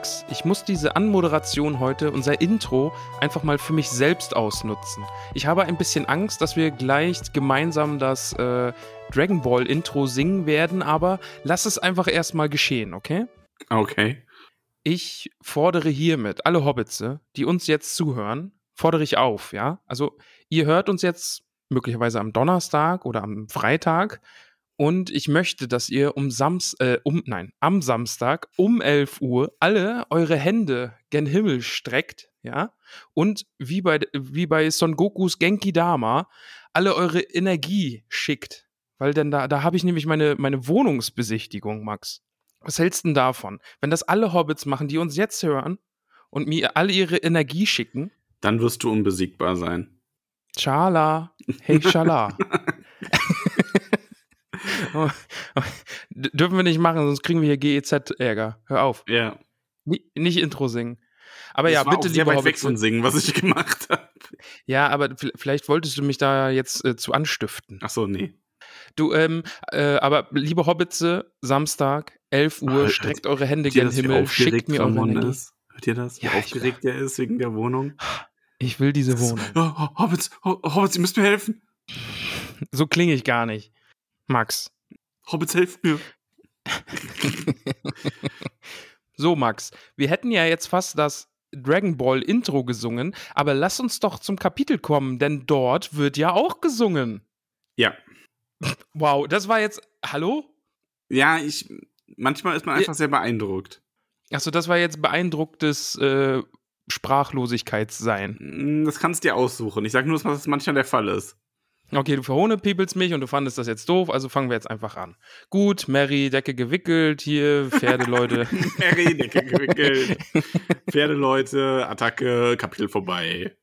Max, ich muss diese Anmoderation heute, unser Intro, einfach mal für mich selbst ausnutzen. Ich habe ein bisschen Angst, dass wir gleich gemeinsam das äh, Dragon Ball Intro singen werden, aber lass es einfach erstmal geschehen, okay? Okay. Ich fordere hiermit alle Hobbitze, die uns jetzt zuhören, fordere ich auf, ja? Also, ihr hört uns jetzt möglicherweise am Donnerstag oder am Freitag und ich möchte, dass ihr um Sams äh, um nein, am Samstag um 11 Uhr alle eure Hände gen Himmel streckt, ja? Und wie bei wie bei Son Gokus Genki Dama alle eure Energie schickt, weil denn da da habe ich nämlich meine meine Wohnungsbesichtigung, Max. Was hältst du denn davon? Wenn das alle Hobbits machen, die uns jetzt hören und mir alle ihre Energie schicken? Dann wirst du unbesiegbar sein. Schala. Hey, Schala. Dürfen wir nicht machen, sonst kriegen wir hier GEZ-Ärger. Hör auf. Ja. Ni- nicht Intro singen. Aber Das ja, bitte, sehr lieber weit weg von Singen, was ich gemacht habe. Ja, aber vielleicht wolltest du mich da jetzt äh, zu anstiften. Ach so, nee. Du, ähm, äh, aber liebe Hobbitze, Samstag, 11 Uhr, Ah, streckt eure Hände gen Himmel, schickt mir eure Energie. ist? Hört ihr das? Wie Ja, aufgeregt er ist wegen der Wohnung? Ich will diese Wohnung. Oh, oh, Hobbits, oh, Hobbits, ihr müsst mir helfen. So klinge ich gar nicht. Max. Hobbits, helft mir. So, Max, wir hätten ja jetzt fast das Dragon Ball Intro gesungen, aber lass uns doch zum Kapitel kommen, denn dort wird ja auch gesungen. Ja. Wow, das war jetzt. Hallo? Ja, ich. Manchmal ist man einfach sehr beeindruckt. Achso, das war jetzt beeindrucktes äh, Sprachlosigkeitssein. Mm, Das kannst du dir aussuchen. Ich sag nur, dass das manchmal der Fall ist. Okay, du verhohnepiepelst mich und du fandest das jetzt doof, also fangen wir jetzt einfach an. Gut, Mary, Decke gewickelt, hier, Pferdeleute. Mary, Decke gewickelt. Pferdeleute, Attacke, Kapitel vorbei.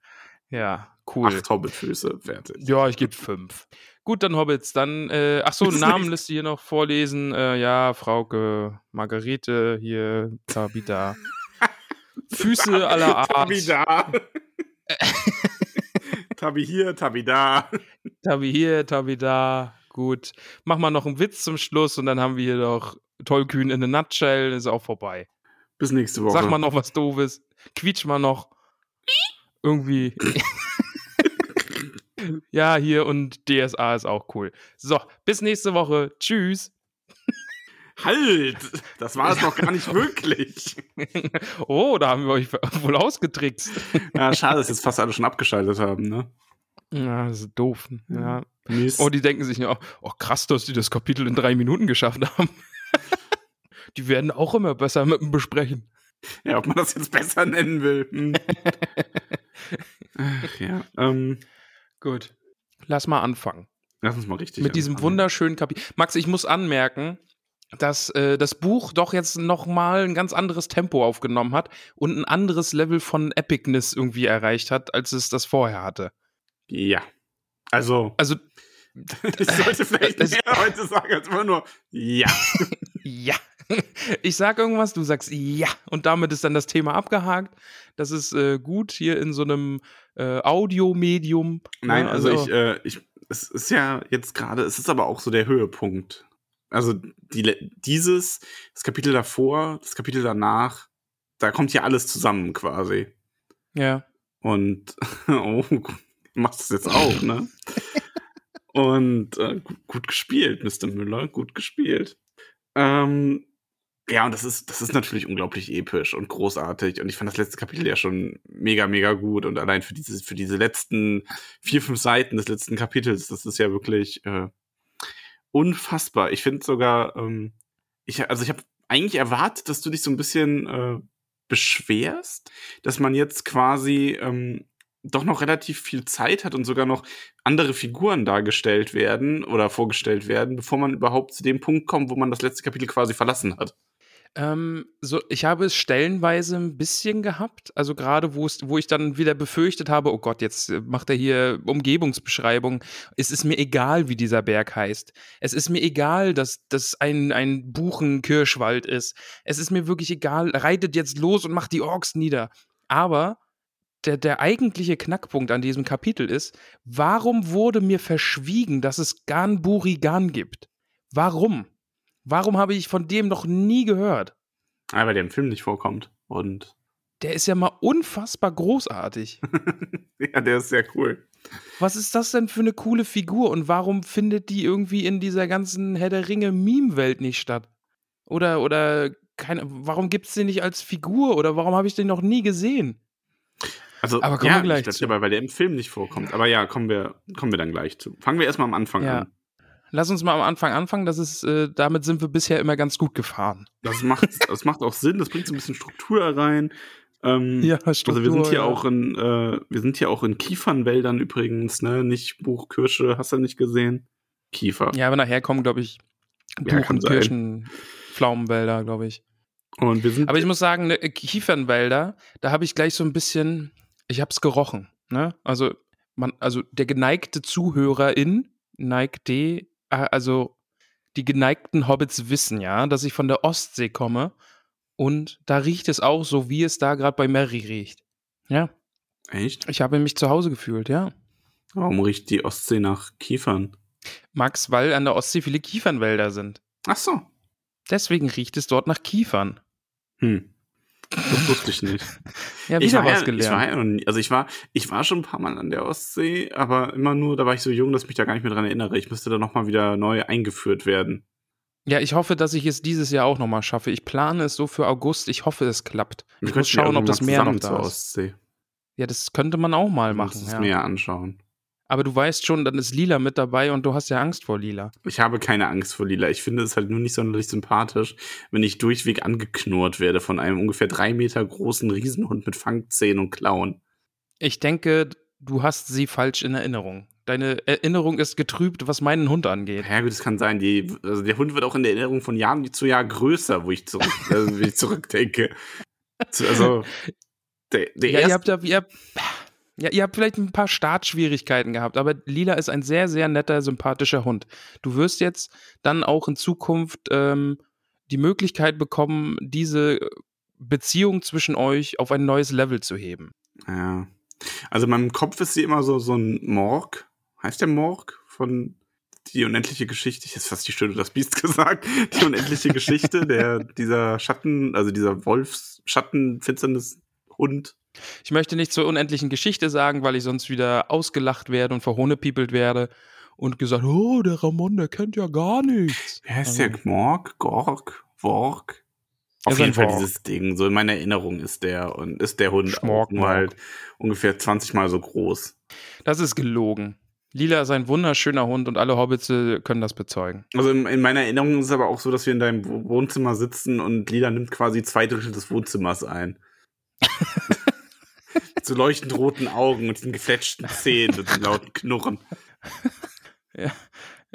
ja, cool. Acht Hobbitfüße, fertig. Ja, ich gebe fünf. Gut, dann Hobbits, dann, äh, ach so, Namenliste hier noch vorlesen. Äh, ja, Frauke, Margarete, hier, Tabita. Füße aller Art. Tabi da. Tabi hier, Tabi da. Tabi hier, Tabi da. Gut. Mach mal noch einen Witz zum Schluss und dann haben wir hier noch Tollkühn in a Nutshell, ist auch vorbei. Bis nächste Woche. Sag mal noch was Doofes. Quietsch mal noch. Irgendwie. ja, hier und DSA ist auch cool. So, bis nächste Woche. Tschüss. Halt! Das war es noch gar nicht wirklich. oh, da haben wir euch wohl ausgetrickst. Ja, schade, dass jetzt fast alle schon abgeschaltet haben, ne? Ja, das ist doof. Ja. Mist. Oh, die denken sich ja, oh krass, dass die das Kapitel in drei Minuten geschafft haben. die werden auch immer besser mit dem Besprechen. ja, ob man das jetzt besser nennen will. Hm. Ach, ja, ähm, Gut. Lass mal anfangen. lass uns mal richtig mit diesem anfangen. wunderschönen Kapitel. Max, ich muss anmerken, dass äh, das Buch doch jetzt noch mal ein ganz anderes Tempo aufgenommen hat und ein anderes Level von Epicness irgendwie erreicht hat, als es das vorher hatte. Ja. Also, Also, ich sollte vielleicht es- mehr heute sagen als immer nur ja. ja. Ich sag irgendwas, du sagst ja. Und damit ist dann das Thema abgehakt. Das ist äh, gut hier in so einem äh, Audiomedium. Nein, Ja, also, ich, äh, ich, es ist ja jetzt gerade, es ist aber auch so der Höhepunkt. Also die, dieses, das Kapitel davor, das Kapitel danach, da kommt ja alles zusammen quasi. Ja. Und oh, du machst das jetzt auch, ne? Und äh, gut, gut gespielt, Mr. Müller, gut gespielt. Ähm, ja, und das ist, das ist natürlich unglaublich episch und großartig. Und ich fand das letzte Kapitel ja schon mega, mega gut. Und allein für diese, für diese letzten vier, fünf Seiten des letzten Kapitels, das ist ja wirklich äh, unfassbar. Ich finde sogar, ähm, ich, also ich habe eigentlich erwartet, dass du dich so ein bisschen äh, beschwerst, dass man jetzt quasi ähm, doch noch relativ viel Zeit hat und sogar noch andere Figuren dargestellt werden oder vorgestellt werden, bevor man überhaupt zu dem Punkt kommt, wo man das letzte Kapitel quasi verlassen hat. Ähm, so, ich habe es stellenweise ein bisschen gehabt, also gerade wo wo ich dann wieder befürchtet habe, oh Gott, jetzt äh, macht er hier Umgebungsbeschreibung. Es ist mir egal, wie dieser Berg heißt. Es ist mir egal, dass das ein ein Buchenkirschwald ist. Es ist mir wirklich egal. Reitet jetzt los und macht die Orks nieder. Aber der, der eigentliche Knackpunkt an diesem Kapitel ist, warum wurde mir verschwiegen, dass es Gan Buri Gan gibt? Warum? Warum habe ich von dem noch nie gehört? Ah, weil der im Film nicht vorkommt. Und. Der ist ja mal unfassbar großartig. ja, der ist sehr cool. Was ist das denn für eine coole Figur und warum findet die irgendwie in dieser ganzen Herr der Ringe Meme-Welt nicht statt? Oder, oder, keine, warum gibt es den nicht als Figur oder warum habe ich den noch nie gesehen? Also, aber kommen ja, wir gleich ich zu. Dabei, weil der im Film nicht vorkommt. Aber ja, kommen wir, kommen wir dann gleich zu. Fangen wir erstmal am Anfang ja. an. Lass uns mal am Anfang anfangen. Das ist, äh, damit sind wir bisher immer ganz gut gefahren. Das macht, das macht auch Sinn. Das bringt so ein bisschen Struktur rein. Ähm, ja, Struktur, also wir sind hier ja. auch in, äh, wir sind hier auch in Kiefernwäldern übrigens, ne? Nicht Buchkirsche, hast du nicht gesehen? Kiefer. Ja, aber nachher kommen, glaube ich, Ja, Buch- kann und sein. Kirschen, Pflaumenwälder, glaube ich. Und wir sind. Aber ich muss sagen, ne, Kiefernwälder, da habe ich gleich so ein bisschen, ich habe es gerochen. Ne? Also, man, also der geneigte Zuhörerin, neigte, äh, also die geneigten Hobbits wissen ja, dass ich von der Ostsee komme und da riecht es auch so, wie es da gerade bei Mary riecht. Ja, Echt? ich habe mich zu Hause gefühlt, ja. Warum riecht die Ostsee nach Kiefern? Max, weil an der Ostsee viele Kiefernwälder sind. Ach so. Deswegen riecht es dort nach Kiefern. Hm. Das wusste ich nicht. Ja, ich war was gelernt. Ich war ja noch nie, also ich war, ich war schon ein paar Mal an der Ostsee, aber immer nur, da war ich so jung, dass ich mich da gar nicht mehr dran erinnere. Ich müsste da nochmal wieder neu eingeführt werden. Ja, ich hoffe, dass ich es dieses Jahr auch nochmal schaffe. Ich plane es so für August. Ich hoffe, es klappt. Wir Ich muss schauen, ob das Meer noch da zur ist. Ostsee. Ja, das könnte man auch mal machen. Das Ja. Meer anschauen. Aber du weißt schon, dann ist Lila mit dabei und du hast ja Angst vor Lila. Ich habe keine Angst vor Lila. Ich finde es halt nur nicht sonderlich sympathisch, wenn ich durchweg angeknurrt werde von einem ungefähr drei Meter großen Riesenhund mit Fangzähnen und Klauen. Ich denke, du hast sie falsch in Erinnerung. Deine Erinnerung ist getrübt, was meinen Hund angeht. Ja, gut, das kann sein. Die, also der Hund wird auch in der Erinnerung von Jahr zu Jahr größer, wo ich, zurück, also, wie ich zurückdenke. Also, der, der Ja, ihr erste, habt, ja, ihr, habt, ja, ihr habt vielleicht ein paar Startschwierigkeiten gehabt, aber Lila ist ein sehr, sehr netter, sympathischer Hund. Du wirst jetzt dann auch in Zukunft ähm, die Möglichkeit bekommen, diese Beziehung zwischen euch auf ein neues Level zu heben. ja. Also in meinem Kopf ist sie immer so, so ein Morg. Heißt der Morg? Von die unendliche Geschichte. Ich hätte fast die Stunde das Biest gesagt. Die unendliche Geschichte, der, dieser Schatten, also dieser Wolfs, Schattenfinsternis Hund. Ich möchte nicht zur unendlichen Geschichte sagen, weil ich sonst wieder ausgelacht werde und verhohnepiepelt werde und gesagt, oh, der Ramon, der kennt ja gar nichts. Heißt Also- der? Morg? Gorg? Worg? Ja, Auf jeden Fall dieses Ding. So in meiner Erinnerung ist der und ist der Hund Schmork, nur halt ungefähr 20 Mal so groß. Das ist gelogen. Lila ist ein wunderschöner Hund und alle Hobbits äh, können das bezeugen. Also in, in meiner Erinnerung ist es aber auch so, dass wir in deinem Wo- Wohnzimmer sitzen und Lila nimmt quasi zwei Drittel des Wohnzimmers ein. So leuchtend roten Augen und den gefletschten Zähnen und den lauten Knurren.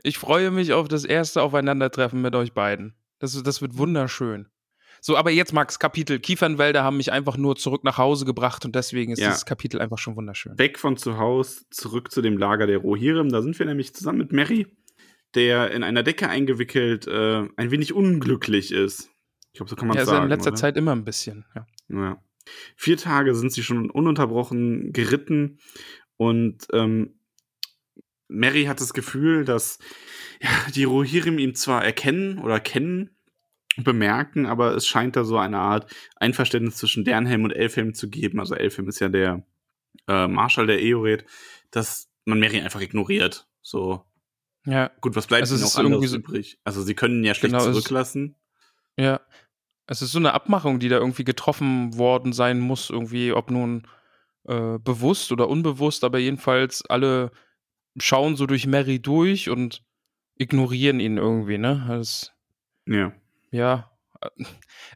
Ich freue mich auf das erste Aufeinandertreffen mit euch beiden. Das, das wird wunderschön. So, aber jetzt, Max, Kapitel. Kiefernwälder haben mich einfach nur zurück nach Hause gebracht und deswegen ist Ja. dieses Kapitel einfach schon wunderschön. Weg von zu Hause, zurück zu dem Lager der Rohirrim. Da sind wir nämlich zusammen mit Mary, der in einer Decke eingewickelt äh, ein wenig unglücklich ist. Ich glaube, so kann man Ja, es ist ja sagen. in letzter oder? Zeit immer ein bisschen. Ja. Ja. Vier Tage sind sie schon ununterbrochen geritten und ähm, Mary hat das Gefühl, dass ja, die Rohirrim ihn zwar erkennen oder kennen, bemerken, aber es scheint da so eine Art Einverständnis zwischen Dernhelm und Elfhelm zu geben. Also Elfhelm ist ja der äh, Marschall der Eored, dass man Mary einfach ignoriert. So, ja, gut, was bleibt Also es ihnen ist auch anderes irgendwie so- übrig? Also sie können ihn ja schlecht Genau, zurücklassen. ja. Es ist so eine Abmachung, die da irgendwie getroffen worden sein muss, irgendwie, ob nun äh, bewusst oder unbewusst, aber jedenfalls alle schauen so durch Mary durch und ignorieren ihn irgendwie, ne? Das, Ja. ja.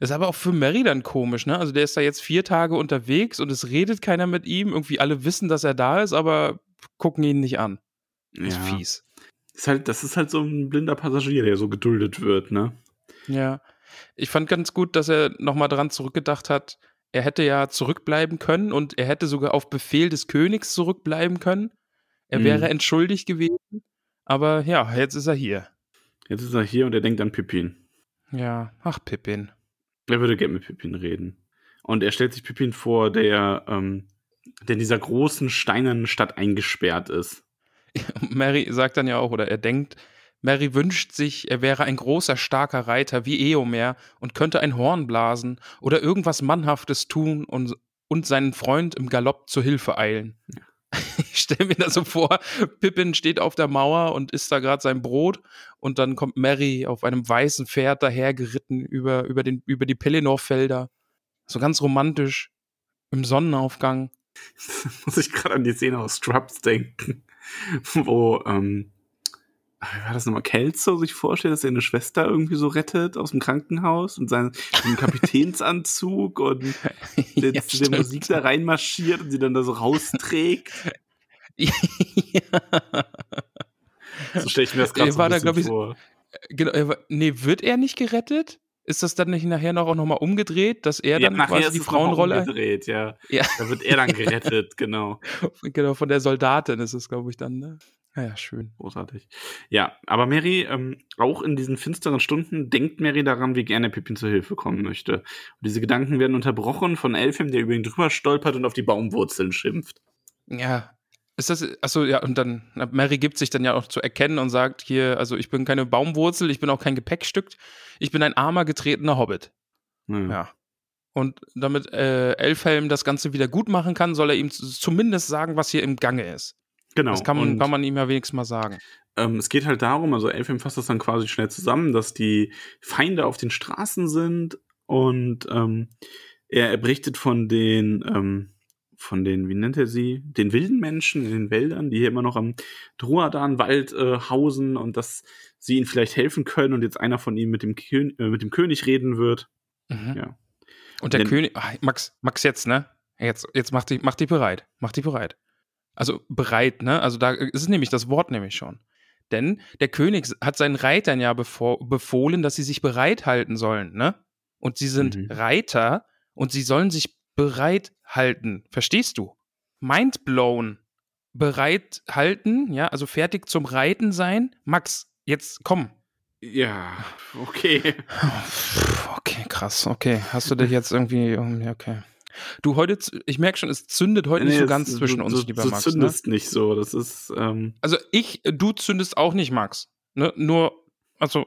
Ist aber auch für Mary dann komisch, ne? Also der ist da jetzt vier Tage unterwegs und es redet keiner mit ihm. Irgendwie alle wissen, dass er da ist, aber gucken ihn nicht an. ja. Ist fies. Ist halt, das ist halt so ein blinder Passagier, der so geduldet wird, ne? Ja. Ich fand ganz gut, dass er nochmal dran zurückgedacht hat, er hätte ja zurückbleiben können und er hätte sogar auf Befehl des Königs zurückbleiben können. Er Mhm. wäre entschuldigt gewesen. Aber ja, jetzt ist er hier. Jetzt ist er hier und er denkt an Pippin. Ja, ach Pippin. Er würde gerne mit Pippin reden. Und er stellt sich Pippin vor, der, ähm, der in dieser großen steinernen Stadt eingesperrt ist. Mary sagt dann ja auch, oder er denkt, Mary wünscht sich, er wäre ein großer, starker Reiter wie Eomer und könnte ein Horn blasen oder irgendwas Mannhaftes tun und, und seinen Freund im Galopp zur Hilfe eilen. Ich stelle mir das so vor, Pippin steht auf der Mauer und isst da gerade sein Brot und dann kommt Mary auf einem weißen Pferd dahergeritten über, über, den, über die Pelennor-Felder. So ganz romantisch im Sonnenaufgang. muss ich gerade an die Szene aus Scrubs denken, wo, ähm, war das nochmal, Kelso sich vorstellt, dass er eine Schwester irgendwie so rettet aus dem Krankenhaus und seinen, Kapitänsanzug und der, Ja, der. Musik da reinmarschiert und sie dann da so rausträgt. ja. So stelle ich mir das gerade Er so da, ich, vor. Genau, er war- nee, wird er nicht gerettet? Ist das dann nicht nachher noch auch nochmal umgedreht, dass er Ja, dann nachher quasi die Frauenrolle, umgedreht, ja. Ja. Da wird er dann gerettet, genau. genau, von der Soldatin ist es, glaube ich, dann, ne? Naja, schön. Großartig. Ja, aber Mary, ähm, auch in diesen finsteren Stunden, denkt Mary daran, wie gerne Pippin zur Hilfe kommen möchte. Und diese Gedanken werden unterbrochen von Elfim, der über ihn drüber stolpert und auf die Baumwurzeln schimpft. Ja. Ist das, achso, ja, und dann, Mary gibt sich dann ja auch zu erkennen und sagt hier, also ich bin keine Baumwurzel, ich bin auch kein Gepäckstück, ich bin ein armer, getretener Hobbit. Naja. Ja. Und damit äh, Elfhelm das Ganze wieder gut machen kann, soll er ihm zumindest sagen, was hier im Gange ist. Genau. Das kann man, und, kann man ihm ja wenigstens mal sagen. ähm, es geht halt darum, also Elfim fasst das dann quasi schnell zusammen, dass die Feinde auf den Straßen sind und ähm, er, er berichtet von den, ähm, von den, wie nennt er sie, den wilden Menschen in den Wäldern, die hier immer noch am Druadan-Wald äh, hausen und dass sie ihnen vielleicht helfen können und jetzt einer von ihnen mit dem, Kön äh, mit dem König reden wird. Mhm. Ja. Und der Denn- König, Max, Max jetzt, ne? Jetzt, jetzt mach dich, mach dich bereit. Mach dich bereit. Also bereit, ne? Also da ist es nämlich das Wort nämlich schon. Denn der König hat seinen Reitern ja befohlen, dass sie sich bereit halten sollen, ne? Und sie sind Mhm. Reiter und sie sollen sich bereit halten. Verstehst du? Mind blown. Bereit halten, ja, also fertig zum Reiten sein. Max, jetzt komm. Ja, okay. Okay, krass. Okay, hast du dich jetzt irgendwie. Okay. Du, heute, ich merke schon, es zündet heute nicht Nee, so es- ganz du- zwischen uns, du, lieber du Max. Ne? zündest nicht so. Das ist, ähm, Also ich, du zündest auch nicht, Max. Ne? Nur, also,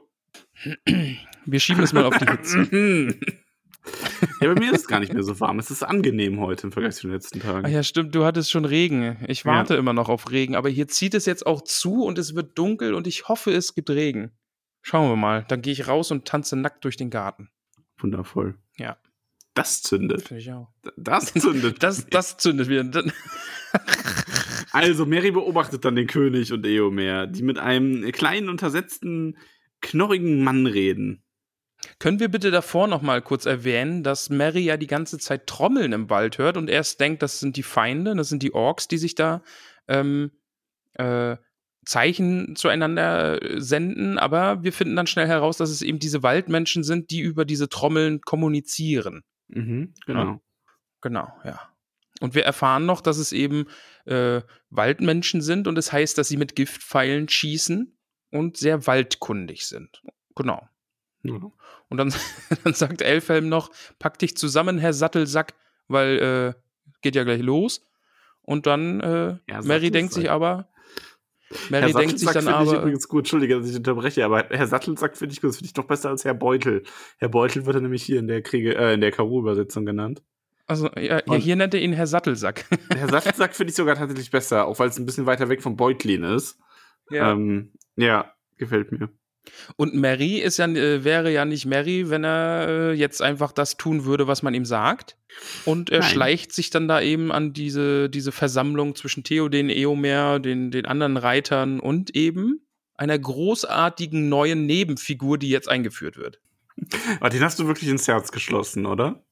wir schieben es mal auf die Hitze. ja, bei mir ist es gar nicht mehr so warm. Es ist angenehm heute im Vergleich zu den letzten Tagen. Ah ja, stimmt, du hattest schon Regen. Ich Ja. warte immer noch auf Regen, aber hier zieht es jetzt auch zu und es wird dunkel und ich hoffe, es gibt Regen. Schauen wir mal. Dann gehe ich raus und tanze nackt durch den Garten. Wundervoll. Ja. Das zündet. Finde ich auch. Das zündet. Das, das zündet wieder. Also, Mary beobachtet dann den König und Eomer, die mit einem kleinen, untersetzten, knorrigen Mann reden. Können wir bitte davor noch mal kurz erwähnen, dass Mary ja die ganze Zeit Trommeln im Wald hört und erst denkt, das sind die Feinde, das sind die Orks, die sich da ähm, äh, Zeichen zueinander äh, senden, aber wir finden dann schnell heraus, dass es eben diese Waldmenschen sind, die über diese Trommeln kommunizieren. Mhm, genau. Genau, ja. Und wir erfahren noch, dass es eben äh, Waldmenschen sind und es heißt, dass sie mit Giftpfeilen schießen und sehr waldkundig sind. Genau. Ja. Und dann, dann sagt Elfhelm noch, pack dich zusammen, Herr Sattelsack, weil äh, geht ja gleich los. Und dann, äh, Ja, Mary denkt sich aber, Mary Herr denkt sich Sattelsack dann finde ich aber, übrigens gut. Entschuldige, dass ich unterbreche, aber Herr Sattelsack finde ich gut. Das finde ich doch besser als Herr Beutel. Herr Beutel wird er nämlich hier in der Kriege, äh, in der Karo-Übersetzung genannt. also ja, ja, hier nennt er ihn Herr Sattelsack. Herr Sattelsack finde ich sogar tatsächlich besser, auch weil es ein bisschen weiter weg vom Beutlin ist. ja. Ähm, ja, gefällt mir. Und Mary ist ja, äh, wäre ja nicht Mary, wenn er äh, jetzt einfach das tun würde, was man ihm sagt. Und er Nein. schleicht sich dann da eben an diese, diese Versammlung zwischen Theoden, Eomer, den, den anderen Reitern und eben einer großartigen neuen Nebenfigur, die jetzt eingeführt wird. Aber den hast du wirklich ins Herz geschlossen, oder?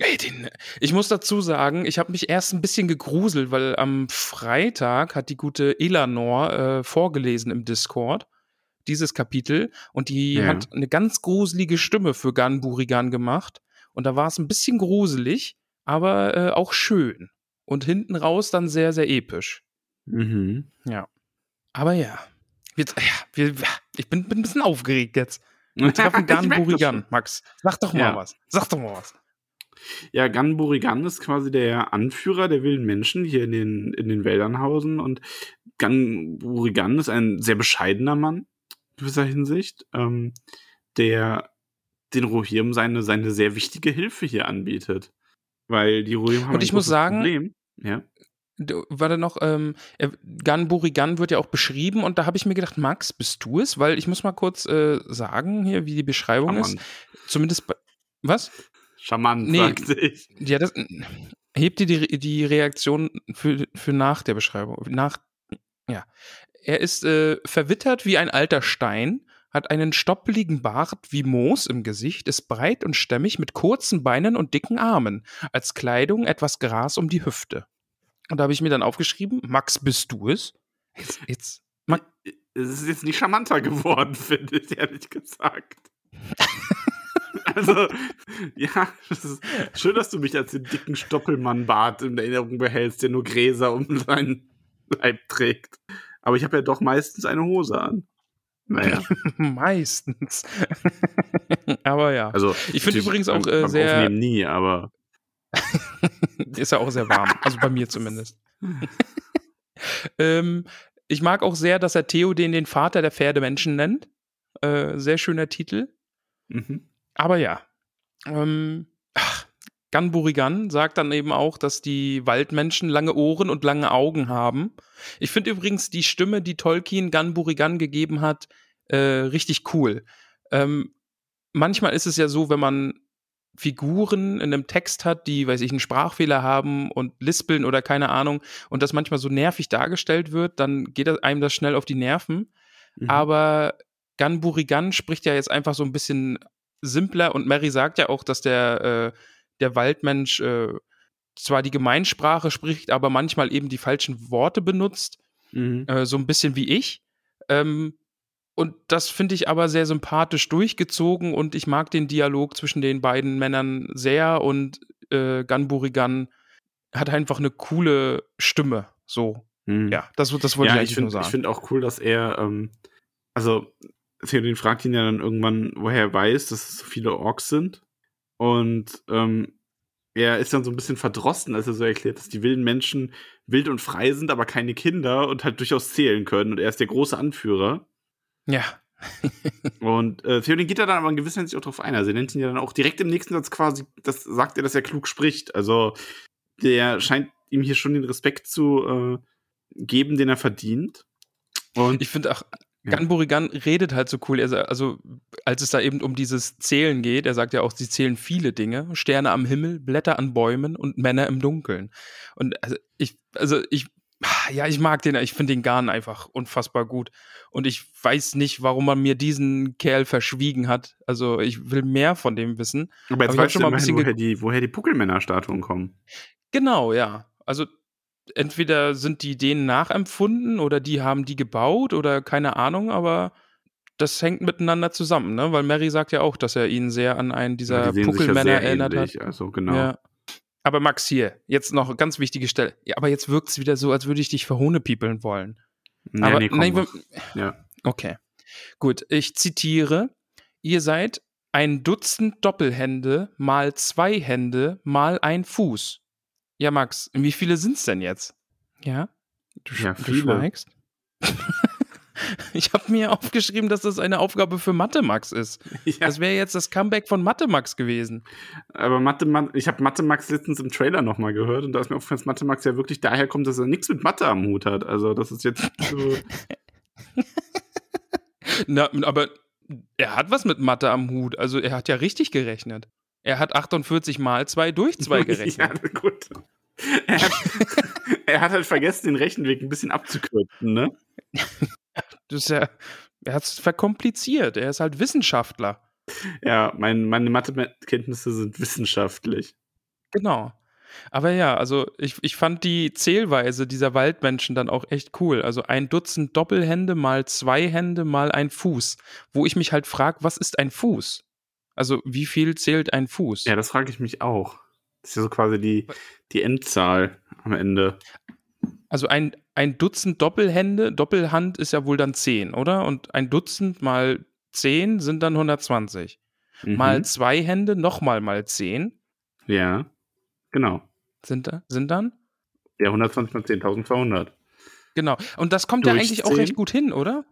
Ey, den, ich muss dazu sagen, ich habe mich erst ein bisschen gegruselt, weil am Freitag hat die gute Elanor äh, vorgelesen im Discord dieses Kapitel und die Ja. hat eine ganz gruselige Stimme für Gan Burigan gemacht und da war es ein bisschen gruselig, aber äh, auch schön und hinten raus dann sehr sehr episch. Mhm. Aber ja, wir, ja wir, ich bin, bin ein bisschen aufgeregt jetzt. Wir treffen Gan Burigan. Max. Sag doch mal Ja. was. Sag doch mal was. Ja, Gan Burigan ist quasi der Anführer der wilden Menschen hier in den, in den Wäldern hausen. Und Gan Burigan ist ein sehr bescheidener Mann, gewisser Hinsicht, ähm, der den Rohirrim seine, seine sehr wichtige Hilfe hier anbietet. Weil die Rohirrim haben Und ein ich muss großes sagen- Problem. Ja. Warte noch, ähm, er- Gan Burigan wird ja auch beschrieben und da habe ich mir gedacht, Max, bist du es? Weil ich muss mal kurz äh, sagen hier, wie die Beschreibung ist. Charmant, Zumindest bei, was? Charmant Nee. sagte ich. Ja, das hebt dir die, die Reaktion für, für nach der Beschreibung. Nach, ja. Er ist äh, verwittert wie ein alter Stein, hat einen stoppeligen Bart wie Moos im Gesicht, ist breit und stämmig mit kurzen Beinen und dicken Armen. Als Kleidung etwas Gras um die Hüfte. Und da habe ich mir dann aufgeschrieben, Max, bist du es? Jetzt, jetzt Es ist jetzt nicht charmanter geworden, finde ich, ehrlich gesagt. also, ja, das ist schön, dass du mich als den dicken Stoppelmann-Bart in Erinnerung behältst, der nur Gräser um seinen Leib trägt. Aber ich habe ja doch meistens eine Hose an. Naja, meistens. aber ja. also. Ich finde übrigens auch beim- äh, sehr, Aufnehmen nie, aber. ist ja auch sehr warm. Also bei mir zumindest. ähm, ich mag auch sehr, dass er Theoden den Vater der Pferdemenschen nennt. Äh, sehr schöner Titel. Mhm. Aber ja. Ähm, ach, Gan Burigan sagt dann eben auch, dass die Waldmenschen lange Ohren und lange Augen haben. Ich finde übrigens die Stimme, die Tolkien Gan Burigan gegeben hat, äh, richtig cool. Ähm, manchmal ist es ja so, wenn man Figuren in einem Text hat, die, weiß ich, einen Sprachfehler haben und lispeln oder keine Ahnung und das manchmal so nervig dargestellt wird, dann geht einem das schnell auf die Nerven. Mhm. Aber Gan Burigan spricht ja jetzt einfach so ein bisschen simpler und Mary sagt ja auch, dass der, äh, der Waldmensch äh, zwar die Gemeinsprache spricht, aber manchmal eben die falschen Worte benutzt, Mhm. äh, so ein bisschen wie ich. Ähm, und das finde ich aber sehr sympathisch durchgezogen und ich mag den Dialog zwischen den beiden Männern sehr und äh, Gan Burigan hat einfach eine coole Stimme. So, Mhm. ja, das, das wollte ich ja, eigentlich ich nur finde sagen. ich find auch cool, dass er, ähm, also Theoden fragt ihn ja dann irgendwann, woher er weiß, dass es so viele Orks sind. Und ähm, er ist dann so ein bisschen verdrossen, als er so erklärt, dass die wilden Menschen wild und frei sind, aber keine Kinder und halt durchaus zählen können. Und er ist der große Anführer. ja, Und äh, Theoden geht da dann aber in gewisser Hinsicht auch drauf ein. Also er nennt ihn ja dann auch direkt im nächsten Satz quasi, das sagt er, dass er klug spricht. Also der scheint ihm hier schon den Respekt zu äh, geben, den er verdient. Und ich finde auch, Ja. Gan Burigan redet halt so cool. Er, also, als es da eben um dieses Zählen geht, er sagt ja auch, sie zählen viele Dinge: Sterne am Himmel, Blätter an Bäumen und Männer im Dunkeln. Und also ich, also ich, ja, ich mag den, ich finde den Garn einfach unfassbar gut. Und ich weiß nicht, warum man mir diesen Kerl verschwiegen hat. Also, ich will mehr von dem wissen. Aber jetzt Aber weißt schon du mal ein bisschen woher die, woher die Puckelmänner-Statuen kommen. Genau, ja. Also entweder sind die denen nachempfunden oder die haben die gebaut oder keine Ahnung, aber das hängt miteinander zusammen, ne? Weil Mary sagt ja auch, dass er ihn sehr an einen dieser Ja, die ja Puckelmänner sehr erinnert ähnlich, hat. Also genau. Ja. Aber Max hier, jetzt noch ganz wichtige Stelle. Ja, aber jetzt wirkt es wieder so, als würde ich dich verhohnepiepeln wollen. Ja, aber nee, komm, nein, ja. Okay. Gut, ich zitiere. Ihr seid ein Dutzend Doppelhände mal zwei Hände mal ein Fuß. Ja, Max, wie viele sind's denn jetzt? Ja? Du, Ja, du viele. schweigst. ich habe mir aufgeschrieben, dass das eine Aufgabe für Mathe Max ist. ja. Das wäre jetzt das Comeback von Mathe Max gewesen. Aber Mathe, Ma- ich habe Mathe Max letztens im Trailer nochmal gehört und da ist mir aufgefallen, dass Mathe Max ja wirklich daher kommt, dass er nichts mit Mathe am Hut hat. Also das ist jetzt so. Na, aber er hat was mit Mathe am Hut. Also er hat ja richtig gerechnet. Er hat 48 mal 2 durch 2 gerechnet. ja, gut. Er hat, er hat, halt vergessen, den Rechenweg ein bisschen abzukürzen, ne? Das ist ja, er hat es verkompliziert. Er ist halt Wissenschaftler. Ja, mein, meine Mathekenntnisse sind wissenschaftlich. Genau. Aber ja, also ich, ich fand die Zählweise dieser Waldmenschen dann auch echt cool. Also ein Dutzend Doppelhände mal zwei Hände mal ein Fuß. Wo ich mich halt frage, was ist ein Fuß? Also wie viel zählt ein Fuß? Ja, das frage ich mich auch. Das ist ja so quasi die, die Endzahl am Ende. Also ein, ein Dutzend Doppelhände, Doppelhand ist ja wohl dann zehn, oder? Und ein Dutzend mal zehn sind dann 120. Mhm. Mal zwei Hände nochmal mal zehn. Ja. Genau. Sind, da, sind dann? Ja, 120 mal 10.200. Genau. Und das kommt Durch ja eigentlich 10? auch recht gut hin, oder?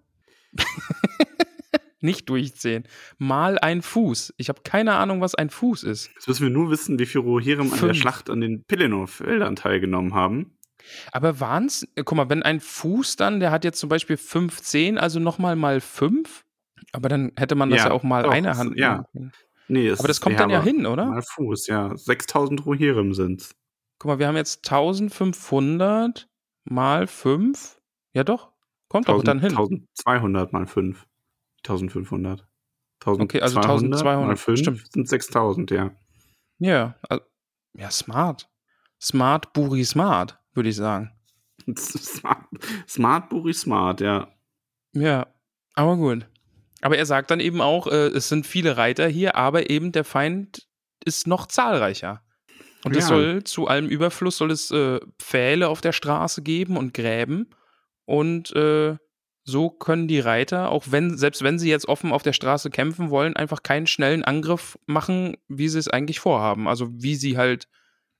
Nicht durchzählen. Mal ein Fuß. Ich habe keine Ahnung, was ein Fuß ist. Jetzt müssen wir nur wissen, wie viele Rohirrim an der Schlacht an den Pelennor-Feldern teilgenommen haben. Aber waren es, äh, guck mal, wenn ein Fuß dann, der hat jetzt zum Beispiel 15, also nochmal mal 5, aber dann hätte man das ja, ja auch mal doch, eine Hand. Ja. Nee, aber das kommt dann ja hin, oder? Mal Fuß, ja. 6000 Rohirrim sind's. Guck mal, wir haben jetzt 1500 mal 5. Ja, doch. Kommt 1000, doch dann hin. 1200 mal 5. 1500. 1200 okay, also 1200 mal 5 stimmt. sind 6000, ja. Ja, also, ja, smart. Smart, Buri, smart, würde ich sagen. smart, smart, Buri, smart, ja. Ja, aber gut. Aber er sagt dann eben auch, äh, es sind viele Reiter hier, aber eben der Feind ist noch zahlreicher. Und ja. es soll zu allem Überfluss soll es äh, Pfähle auf der Straße geben und Gräben. Und äh, so können die Reiter, auch wenn, selbst wenn sie jetzt offen auf der Straße kämpfen wollen, einfach keinen schnellen Angriff machen, wie sie es eigentlich vorhaben. Also wie sie halt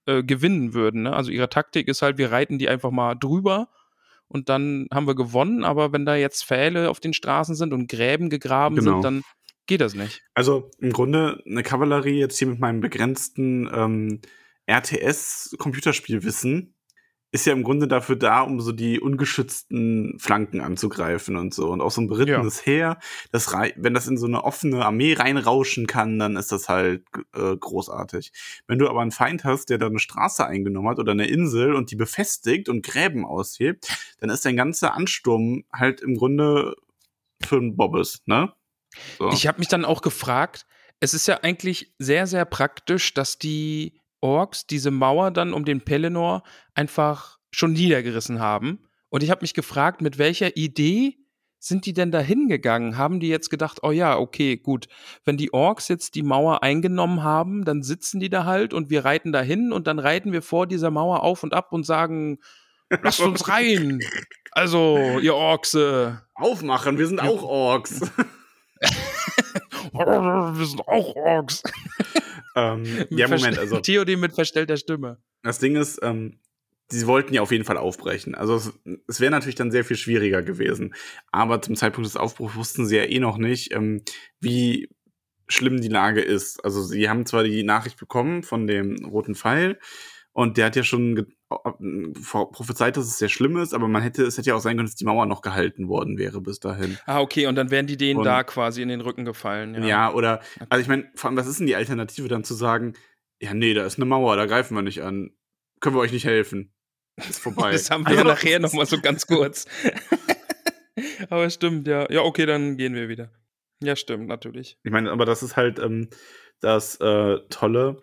äh, gewinnen würden. Ne? Also ihre Taktik ist halt, wir reiten die einfach mal drüber und dann haben wir gewonnen. Aber wenn da jetzt Pfähle auf den Straßen sind und Gräben gegraben genau. sind, dann geht das nicht. Also im Grunde eine Kavallerie jetzt hier mit meinem begrenzten ähm, RTS-Computerspielwissen ist ja im Grunde dafür da, um so die ungeschützten Flanken anzugreifen und so. Und auch so ein berittenes ja. Heer, das wenn das in so eine offene Armee reinrauschen kann, dann ist das halt äh, großartig. Wenn du aber einen Feind hast, der da eine Straße eingenommen hat oder eine Insel und die befestigt und Gräben aushebt, dann ist dein ganzer Ansturm halt im Grunde für einen Bobbes, ne? So. Ich habe mich dann auch gefragt, es ist ja eigentlich sehr, sehr praktisch, dass die Orks diese Mauer dann um den Pelennor einfach schon niedergerissen haben. Und ich habe mich gefragt, mit welcher Idee sind die denn da hingegangen? Haben die jetzt gedacht, oh ja, okay, gut, wenn die Orks jetzt die Mauer eingenommen haben, dann sitzen die da halt und wir reiten da hin und dann reiten wir vor dieser Mauer auf und ab und sagen, lasst uns rein. Also, ihr Orks. Äh, Aufmachen, wir sind auch Orks. wir sind auch Orks. Ähm, ja, Moment, also. TOD mit verstellter Stimme. Das Ding ist, ähm, sie wollten ja auf jeden Fall aufbrechen. Also es, es wäre natürlich dann sehr viel schwieriger gewesen. Aber zum Zeitpunkt des Aufbruchs wussten sie ja eh noch nicht, ähm, wie schlimm die Lage ist. Also sie haben zwar die Nachricht bekommen von dem roten Pfeil und der hat ja schon prophezeit, dass es sehr schlimm ist, aber man hätte, es hätte ja auch sein können, dass die Mauer noch gehalten worden wäre bis dahin. Ah, okay, und dann wären die denen und, da quasi in den Rücken gefallen. Ja, ja oder, also ich meine, vor allem, was ist denn die Alternative dann zu sagen, ja, nee, da ist eine Mauer, da greifen wir nicht an. Können wir euch nicht helfen. Ist vorbei. das haben wir also, ja nachher nochmal so ganz kurz. aber stimmt, ja. Ja, okay, dann gehen wir wieder. Ja, stimmt, natürlich. Ich meine, aber das ist halt ähm, das äh, Tolle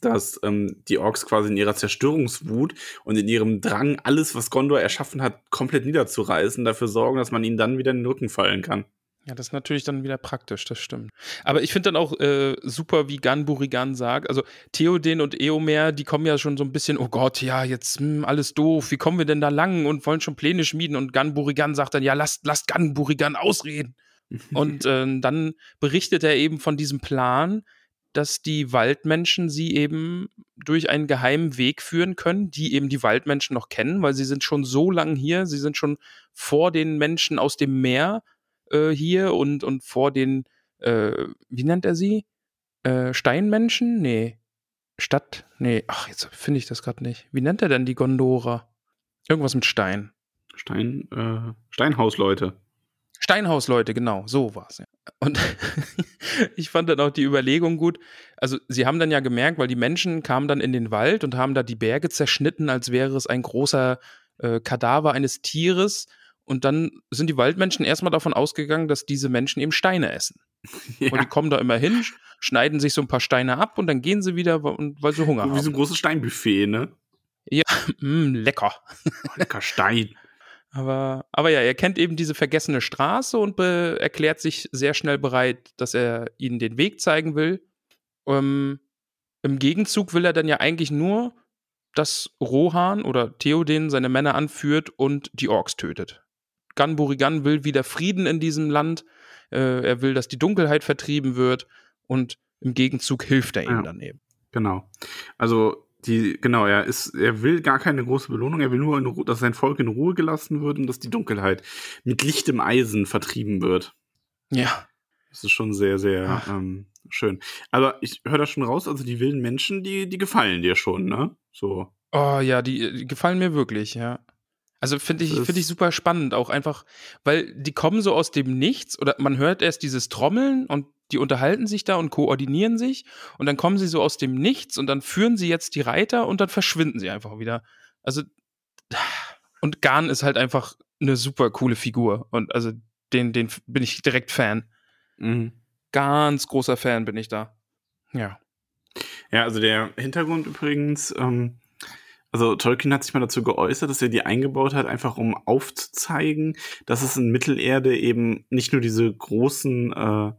dass ähm, die Orks quasi in ihrer Zerstörungswut und in ihrem Drang, alles, was Gondor erschaffen hat, komplett niederzureißen, dafür sorgen, dass man ihnen dann wieder in den Rücken fallen kann. Ja, das ist natürlich dann wieder praktisch, das stimmt. Aber ich finde dann auch äh, super, wie Gan Burigan sagt. Also Theoden und Eomer, die kommen ja schon so ein bisschen, oh Gott, ja, jetzt hm, alles doof, wie kommen wir denn da lang und wollen schon Pläne schmieden. Und Gan Burigan sagt dann, ja, lasst, lasst Gan Burigan ausreden. und äh, dann berichtet er eben von diesem Plan, dass die Waldmenschen sie eben durch einen geheimen Weg führen können, die eben die Waldmenschen noch kennen, weil sie sind schon so lang hier, sie sind schon vor den Menschen aus dem Meer äh, hier und, und vor den, äh, wie nennt er sie? Äh, Steinmenschen? Nee. Stadt? Nee. Ach, jetzt finde ich das gerade nicht. Wie nennt er denn die Gondora? Irgendwas mit Stein. Stein, äh, Steinhausleute. Steinhausleute, genau, so war es. Ja. Und ich fand dann auch die Überlegung gut. Also, sie haben dann ja gemerkt, weil die Menschen kamen dann in den Wald und haben da die Berge zerschnitten, als wäre es ein großer äh, Kadaver eines Tieres. Und dann sind die Waldmenschen erstmal davon ausgegangen, dass diese Menschen eben Steine essen. Ja. Und die kommen da immer hin, schneiden sich so ein paar Steine ab und dann gehen sie wieder, weil sie Hunger so haben. Wie so ein großes Steinbuffet, ne? Ja, mh, lecker. lecker Stein. Aber, aber ja, er kennt eben diese vergessene Straße und erklärt sich sehr schnell bereit, dass er ihnen den Weg zeigen will. Ähm, Im Gegenzug will er dann ja eigentlich nur, dass Rohan oder Theoden seine Männer anführt und die Orks tötet. Ganburigan will wieder Frieden in diesem Land. Äh, er will, dass die Dunkelheit vertrieben wird und im Gegenzug hilft er ihm ja, dann eben. Genau. Also die, genau, er ist, er will gar keine große Belohnung, er will nur, in, dass sein Volk in Ruhe gelassen wird und dass die Dunkelheit mit lichtem Eisen vertrieben wird. Ja. Das ist schon sehr, sehr ähm, schön. Aber ich höre da schon raus, also die wilden Menschen, die, die gefallen dir schon, ne? So. Oh ja, die, die gefallen mir wirklich, ja. Also finde ich, finde ich super spannend, auch einfach, weil die kommen so aus dem Nichts oder man hört erst dieses Trommeln und die unterhalten sich da und koordinieren sich und dann kommen sie so aus dem Nichts und dann führen sie jetzt die Reiter und dann verschwinden sie einfach wieder. Also und Garn ist halt einfach eine super coole Figur und also den, den bin ich direkt Fan. Mhm. Ganz großer Fan bin ich da. Ja. Ja, also der Hintergrund übrigens, ähm, also Tolkien hat sich mal dazu geäußert, dass er die eingebaut hat, einfach um aufzuzeigen, dass es in Mittelerde eben nicht nur diese großen äh,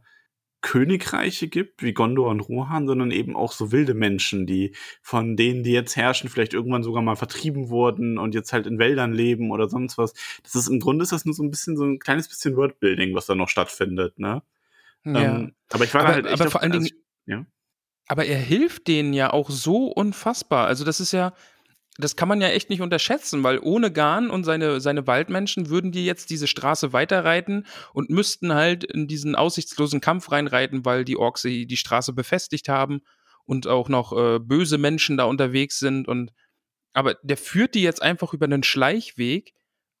Königreiche gibt, wie Gondor und Rohan, sondern eben auch so wilde Menschen, die von denen, die jetzt herrschen, vielleicht irgendwann sogar mal vertrieben wurden und jetzt halt in Wäldern leben oder sonst was. Das ist im Grunde ist das nur so ein bisschen so ein kleines bisschen Wordbuilding, was da noch stattfindet, ne? Ja. Ähm, aber ich war aber, halt echt aber auf, vor allen Dingen, also, ja. aber er hilft denen ja auch so unfassbar. Also das ist ja, das kann man ja echt nicht unterschätzen, weil ohne Garn und seine, seine Waldmenschen würden die jetzt diese Straße weiterreiten und müssten halt in diesen aussichtslosen Kampf reinreiten, weil die Orks die, Straße befestigt haben und auch noch äh, böse Menschen da unterwegs sind und aber der führt die jetzt einfach über einen Schleichweg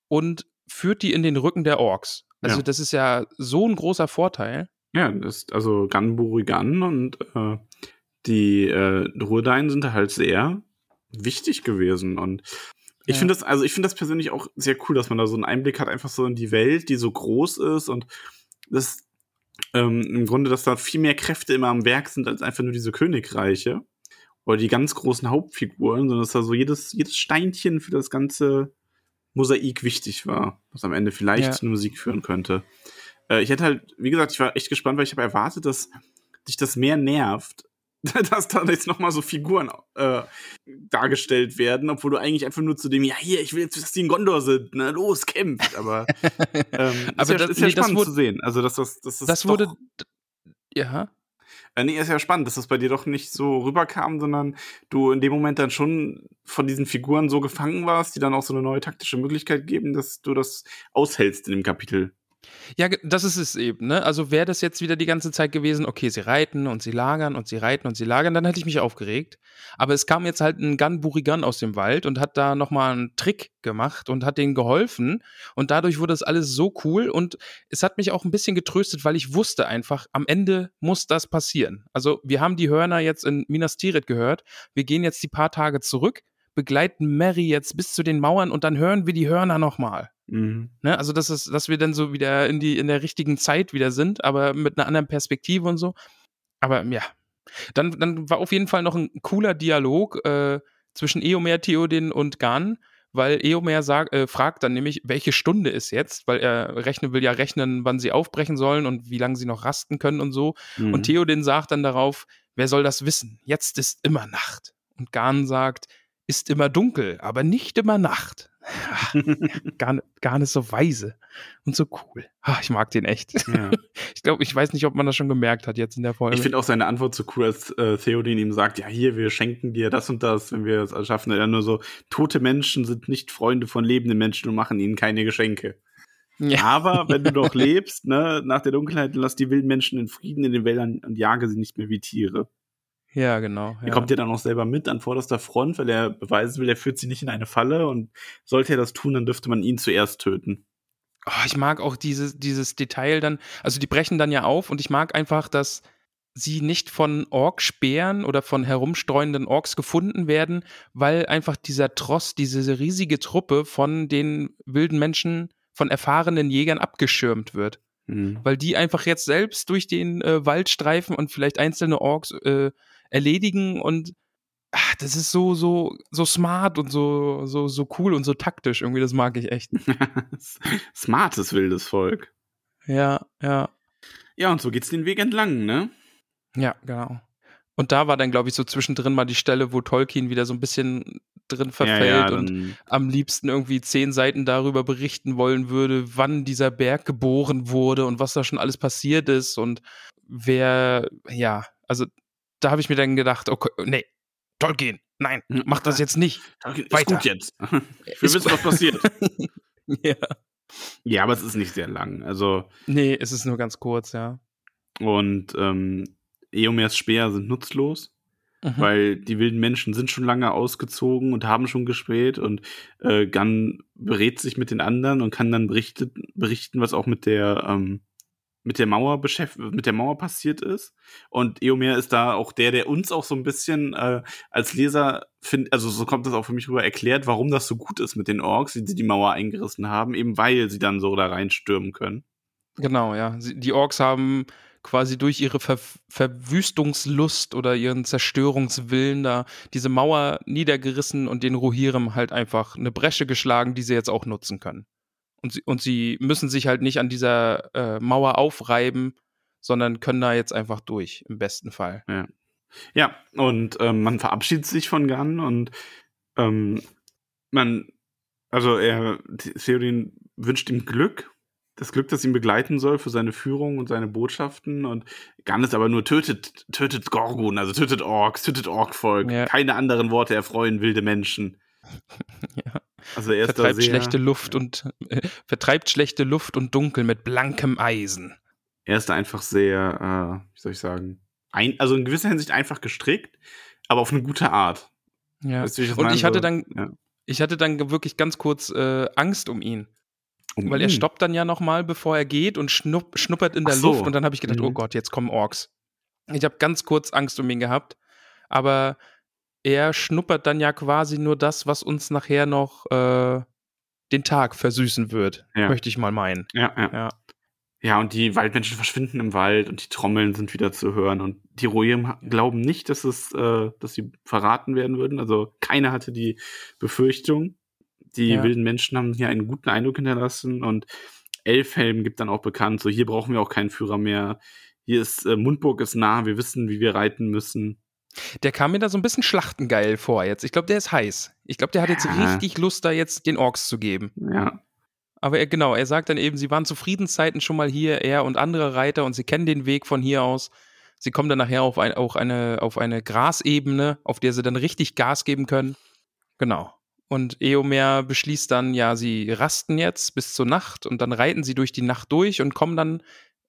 und führt die in den Rücken der Orks. Also ja. das ist ja so ein großer Vorteil. Ja, das ist also Ganburigan und äh, die äh, Ruhrdein sind halt sehr wichtig gewesen. Und ich ja. finde das, also ich finde das persönlich auch sehr cool, dass man da so einen Einblick hat, einfach so in die Welt, die so groß ist und das ähm, im Grunde, dass da viel mehr Kräfte immer am Werk sind als einfach nur diese Königreiche oder die ganz großen Hauptfiguren, sondern dass da so jedes, jedes Steinchen für das ganze Mosaik wichtig war, was am Ende vielleicht ja. zu einer Musik führen könnte. Äh, ich hätte halt, wie gesagt, ich war echt gespannt, weil ich habe erwartet, dass dich das mehr nervt, dass da jetzt nochmal so Figuren äh, dargestellt werden, obwohl du eigentlich einfach nur zu dem, ja, hier, ich will jetzt, dass die in Gondor sind, ne, los, kämpft. Aber, ähm, aber ist, ja, das, ist ja nee, spannend wurde, zu sehen. Also, dass das, das, das wurde, ja. Äh, nee, ist ja spannend, dass das bei dir doch nicht so rüberkam, sondern du in dem Moment dann schon von diesen Figuren so gefangen warst, die dann auch so eine neue taktische Möglichkeit geben, dass du das aushältst in dem Kapitel. Ja, das ist es eben, ne? Also wäre das jetzt wieder die ganze Zeit gewesen, okay, sie reiten und sie lagern und sie reiten und sie lagern, dann hätte ich mich aufgeregt. Aber es kam jetzt halt ein Gun aus dem Wald und hat da nochmal einen Trick gemacht und hat denen geholfen. Und dadurch wurde das alles so cool und es hat mich auch ein bisschen getröstet, weil ich wusste einfach, am Ende muss das passieren. Also wir haben die Hörner jetzt in Minas Tirith gehört. Wir gehen jetzt die paar Tage zurück, begleiten Mary jetzt bis zu den Mauern und dann hören wir die Hörner nochmal. Mhm. Ne? Also, dass, es, dass wir dann so wieder in, die, in der richtigen Zeit wieder sind, aber mit einer anderen Perspektive und so. Aber ja. Dann, dann war auf jeden Fall noch ein cooler Dialog äh, zwischen Eomer, Theoden und Gan, weil Eomer sag, äh, fragt dann nämlich, welche Stunde ist jetzt, weil er rechnen will ja rechnen, wann sie aufbrechen sollen und wie lange sie noch rasten können und so. Mhm. Und Theoden sagt dann darauf, wer soll das wissen? Jetzt ist immer Nacht. Und Gan sagt, ist immer dunkel, aber nicht immer Nacht. gar, gar nicht so weise und so cool. Ach, ich mag den echt. Ja. Ich glaube, ich weiß nicht, ob man das schon gemerkt hat jetzt in der Folge. Ich finde auch seine Antwort so cool, als äh, Theodin ihm sagt, ja, hier, wir schenken dir das und das, wenn wir es schaffen. Er nur so, tote Menschen sind nicht Freunde von lebenden Menschen und machen ihnen keine Geschenke. Ja. Aber wenn du doch lebst, ne, nach der Dunkelheit, lass die wilden Menschen in Frieden in den Wäldern und jage sie nicht mehr wie Tiere. Ja, genau. Er kommt ja dann auch selber mit an vorderster Front, weil er beweisen will, er führt sie nicht in eine Falle und sollte er das tun, dann dürfte man ihn zuerst töten. Oh, ich mag auch dieses, dieses Detail dann, also die brechen dann ja auf und ich mag einfach, dass sie nicht von Orkspeeren oder von herumstreuenden Orks gefunden werden, weil einfach dieser Tross, diese riesige Truppe von den wilden Menschen, von erfahrenen Jägern abgeschirmt wird. Mhm. Weil die einfach jetzt selbst durch den äh, Wald streifen und vielleicht einzelne Orks äh, erledigen und ach, das ist so, so, so smart und so, so, so cool und so taktisch. Irgendwie, das mag ich echt. Smartes wildes Volk. Ja, ja. Ja, und so geht's den Weg entlang, ne? Ja, genau. Und da war dann, glaube ich, so zwischendrin mal die Stelle, wo Tolkien wieder so ein bisschen drin verfällt ja, ja, und am liebsten irgendwie zehn Seiten darüber berichten wollen würde, wann dieser Berg geboren wurde und was da schon alles passiert ist und wer, ja, also da habe ich mir dann gedacht, okay, nee, Tolkien, nein, mach das jetzt nicht. Tolkien, Weiter. Ist gut jetzt. Will wissen, was passiert. ja. Ja, aber es ist nicht sehr lang. Also. Nee, es ist nur ganz kurz, ja. Und ähm, Eomers Speer sind nutzlos, mhm. weil die wilden Menschen sind schon lange ausgezogen und haben schon gespäht und äh, Gunn berät sich mit den anderen und kann dann berichtet, berichten, was auch mit der ähm, mit der Mauer mit der Mauer passiert ist. Und Eomer ist da auch der, der uns auch so ein bisschen äh, als Leser findet, also so kommt das auch für mich rüber erklärt, warum das so gut ist mit den Orks, die die Mauer eingerissen haben, eben weil sie dann so da reinstürmen können. Genau, ja. Die Orks haben quasi durch ihre Ver Verwüstungslust oder ihren Zerstörungswillen da diese Mauer niedergerissen und den Rohirrim halt einfach eine Bresche geschlagen, die sie jetzt auch nutzen können. Und sie, und sie müssen sich halt nicht an dieser äh, Mauer aufreiben, sondern können da jetzt einfach durch, im besten Fall. Ja, ja und ähm, man verabschiedet sich von Gunn und ähm, man, also er, Theorin wünscht ihm Glück das Glück, das ihn begleiten soll für seine Führung und seine Botschaften. Und Gannis aber nur tötet, tötet Gorgon, also tötet Orks, tötet Orkvolk. Ja. Keine anderen Worte erfreuen wilde Menschen. ja. Also er ist vertreibt sehr, schlechte Luft und äh, vertreibt schlechte Luft und Dunkel mit blankem Eisen. Er ist einfach sehr, äh, wie soll ich sagen, ein, also in gewisser Hinsicht einfach gestrickt, aber auf eine gute Art. Ja. Weißt du, ich und ich hatte dann, ja. ich hatte dann wirklich ganz kurz äh, Angst um ihn. Um Weil er stoppt dann ja nochmal, bevor er geht und schnupp, schnuppert in der so. Luft und dann habe ich gedacht, oh mhm. oh Gott, jetzt kommen Orks. Ich habe ganz kurz Angst um ihn gehabt, aber er schnuppert dann ja quasi nur das, was uns nachher noch äh, den Tag versüßen wird, ja. möchte ich mal meinen. Ja, ja, ja. Ja, und die Waldmenschen verschwinden im Wald und die Trommeln sind wieder zu hören. Und die Rohirrim glauben nicht, dass es, äh, dass sie verraten werden würden. Also keiner hatte die Befürchtung. Die ja. wilden Menschen haben hier einen guten Eindruck hinterlassen und Elfhelm gibt dann auch bekannt, so hier brauchen wir auch keinen Führer mehr. Hier ist äh, Mundburg ist nah, wir wissen, wie wir reiten müssen. Der kam mir da so ein bisschen schlachtengeil vor jetzt. Ich glaube, der ist heiß. Ich glaube, der hat jetzt ja. richtig Lust, da jetzt den Orks zu geben. Ja. Aber er, genau, er sagt dann eben, sie waren zu Friedenszeiten schon mal hier, er und andere Reiter, und sie kennen den Weg von hier aus. Sie kommen dann nachher auf, ein, auch eine, auf eine Grasebene, auf der sie dann richtig Gas geben können. Genau. Und Eomer beschließt dann, ja, sie rasten jetzt bis zur Nacht und dann reiten sie durch die Nacht durch und kommen dann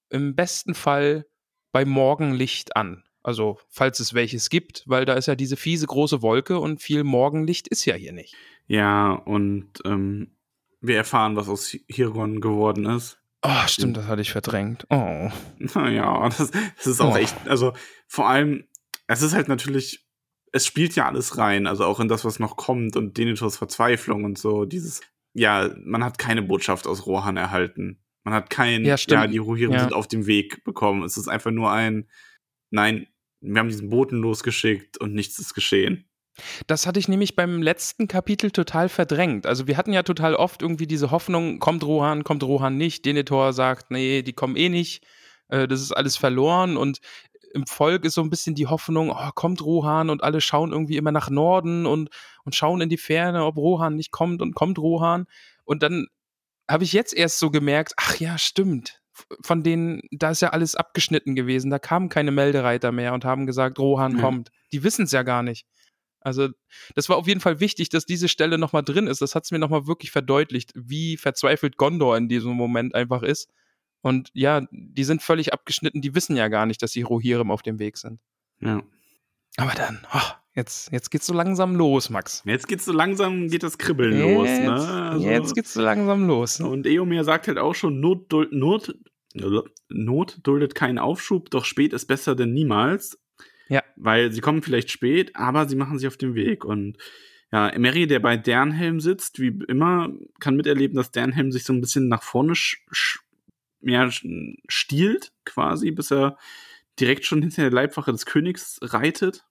im besten Fall bei Morgenlicht an. Also, falls es welches gibt, weil da ist ja diese fiese große Wolke und viel Morgenlicht ist ja hier nicht. Ja, und ähm, wir erfahren, was aus Hirgon geworden ist. Oh, stimmt, das hatte ich verdrängt. Oh. Naja, das, das ist auch oh. echt, also vor allem, es ist halt natürlich es spielt ja alles rein, also auch in das, was noch kommt und Denethors Verzweiflung und so. Dieses, ja, man hat keine Botschaft aus Rohan erhalten. Man hat kein, ja, ja die Rohirrim ja. sind auf dem Weg bekommen. Es ist einfach nur ein, nein, wir haben diesen Boten losgeschickt und nichts ist geschehen. Das hatte ich nämlich beim letzten Kapitel total verdrängt. Also wir hatten ja total oft irgendwie diese Hoffnung, kommt Rohan, kommt Rohan nicht. Denethor sagt, nee, die kommen eh nicht. Äh, das ist alles verloren und im Volk ist so ein bisschen die Hoffnung, oh, kommt Rohan und alle schauen irgendwie immer nach Norden und, und schauen in die Ferne, ob Rohan nicht kommt und kommt Rohan. Und dann habe ich jetzt erst so gemerkt, ach ja, stimmt. Von denen, da ist ja alles abgeschnitten gewesen. Da kamen keine Meldereiter mehr und haben gesagt, Rohan mhm. kommt. Die wissen es ja gar nicht. Also, das war auf jeden Fall wichtig, dass diese Stelle nochmal drin ist. Das hat es mir nochmal wirklich verdeutlicht, wie verzweifelt Gondor in diesem Moment einfach ist und ja, die sind völlig abgeschnitten, die wissen ja gar nicht, dass die Rohirrim auf dem Weg sind. Ja. Aber dann, oh, Jetzt, jetzt geht's so langsam los, Max. Jetzt geht's so langsam, geht das Kribbeln jetzt, los. Ne? Also, jetzt geht's so langsam los. Ne? Und Eomer sagt halt auch schon, Not, Not, Not duldet keinen Aufschub, doch spät ist besser denn niemals. Ja. Weil sie kommen vielleicht spät, aber sie machen sich auf den Weg. Und ja, Mary, der bei Dernhelm sitzt, wie immer, kann miterleben, dass Dernhelm sich so ein bisschen nach vorne mehr stiehlt, quasi, bis er direkt schon hinter der Leibwache des Königs reitet.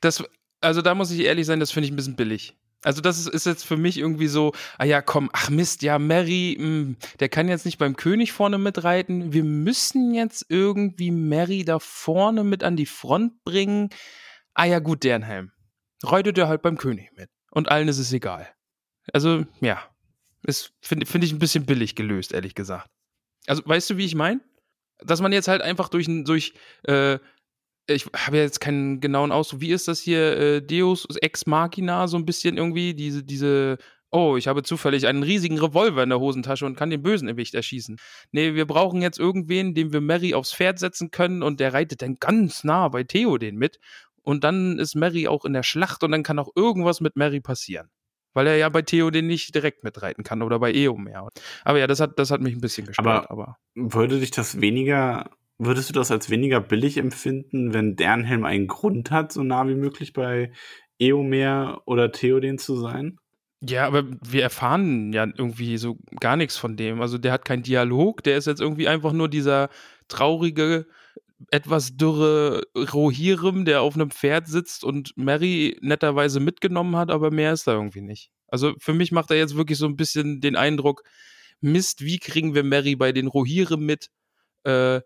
Das, also da muss ich ehrlich sein, das finde ich ein bisschen billig. Also das ist, ist, jetzt für mich irgendwie so, ah ja, komm, ach Mist, ja, Mary, mh, hm, der kann jetzt nicht beim König vorne mitreiten. Wir müssen jetzt irgendwie Mary da vorne mit an die Front bringen. Ah ja, gut, Dernhelm. Reitet er halt beim König mit. Und allen ist es egal. Also, ja. Das finde find ich ein bisschen billig gelöst, ehrlich gesagt. Also, weißt du, wie ich meine? Dass man jetzt halt einfach durch, durch äh, ich habe ja jetzt keinen genauen Ausdruck. Wie ist das hier? Äh, Deus Ex Machina, so ein bisschen irgendwie, diese, diese, oh, ich habe zufällig einen riesigen Revolver in der Hosentasche und kann den Bösenwicht erschießen. Nee, wir brauchen jetzt irgendwen, dem wir Mary aufs Pferd setzen können und der reitet dann ganz nah bei Theo den mit. Und dann ist Mary auch in der Schlacht und dann kann auch irgendwas mit Mary passieren. Weil er ja bei Theo den nicht direkt mitreiten kann oder bei Eomer. Aber ja, das hat, das hat mich ein bisschen gestört. Aber, aber würde dich das weniger Würdest du das als weniger billig empfinden, wenn Dernhelm einen Grund hat, so nah wie möglich bei Eomer oder Theoden zu sein? Ja, aber wir erfahren ja irgendwie so gar nichts von dem. Also der hat keinen Dialog, der ist jetzt irgendwie einfach nur dieser traurige, etwas dürre Rohirrim, der auf einem Pferd sitzt und Mary netterweise mitgenommen hat, aber mehr ist da irgendwie nicht. Also für mich macht er jetzt wirklich so ein bisschen den Eindruck, Mist, wie kriegen wir Mary bei den Rohirrim mit? Äh,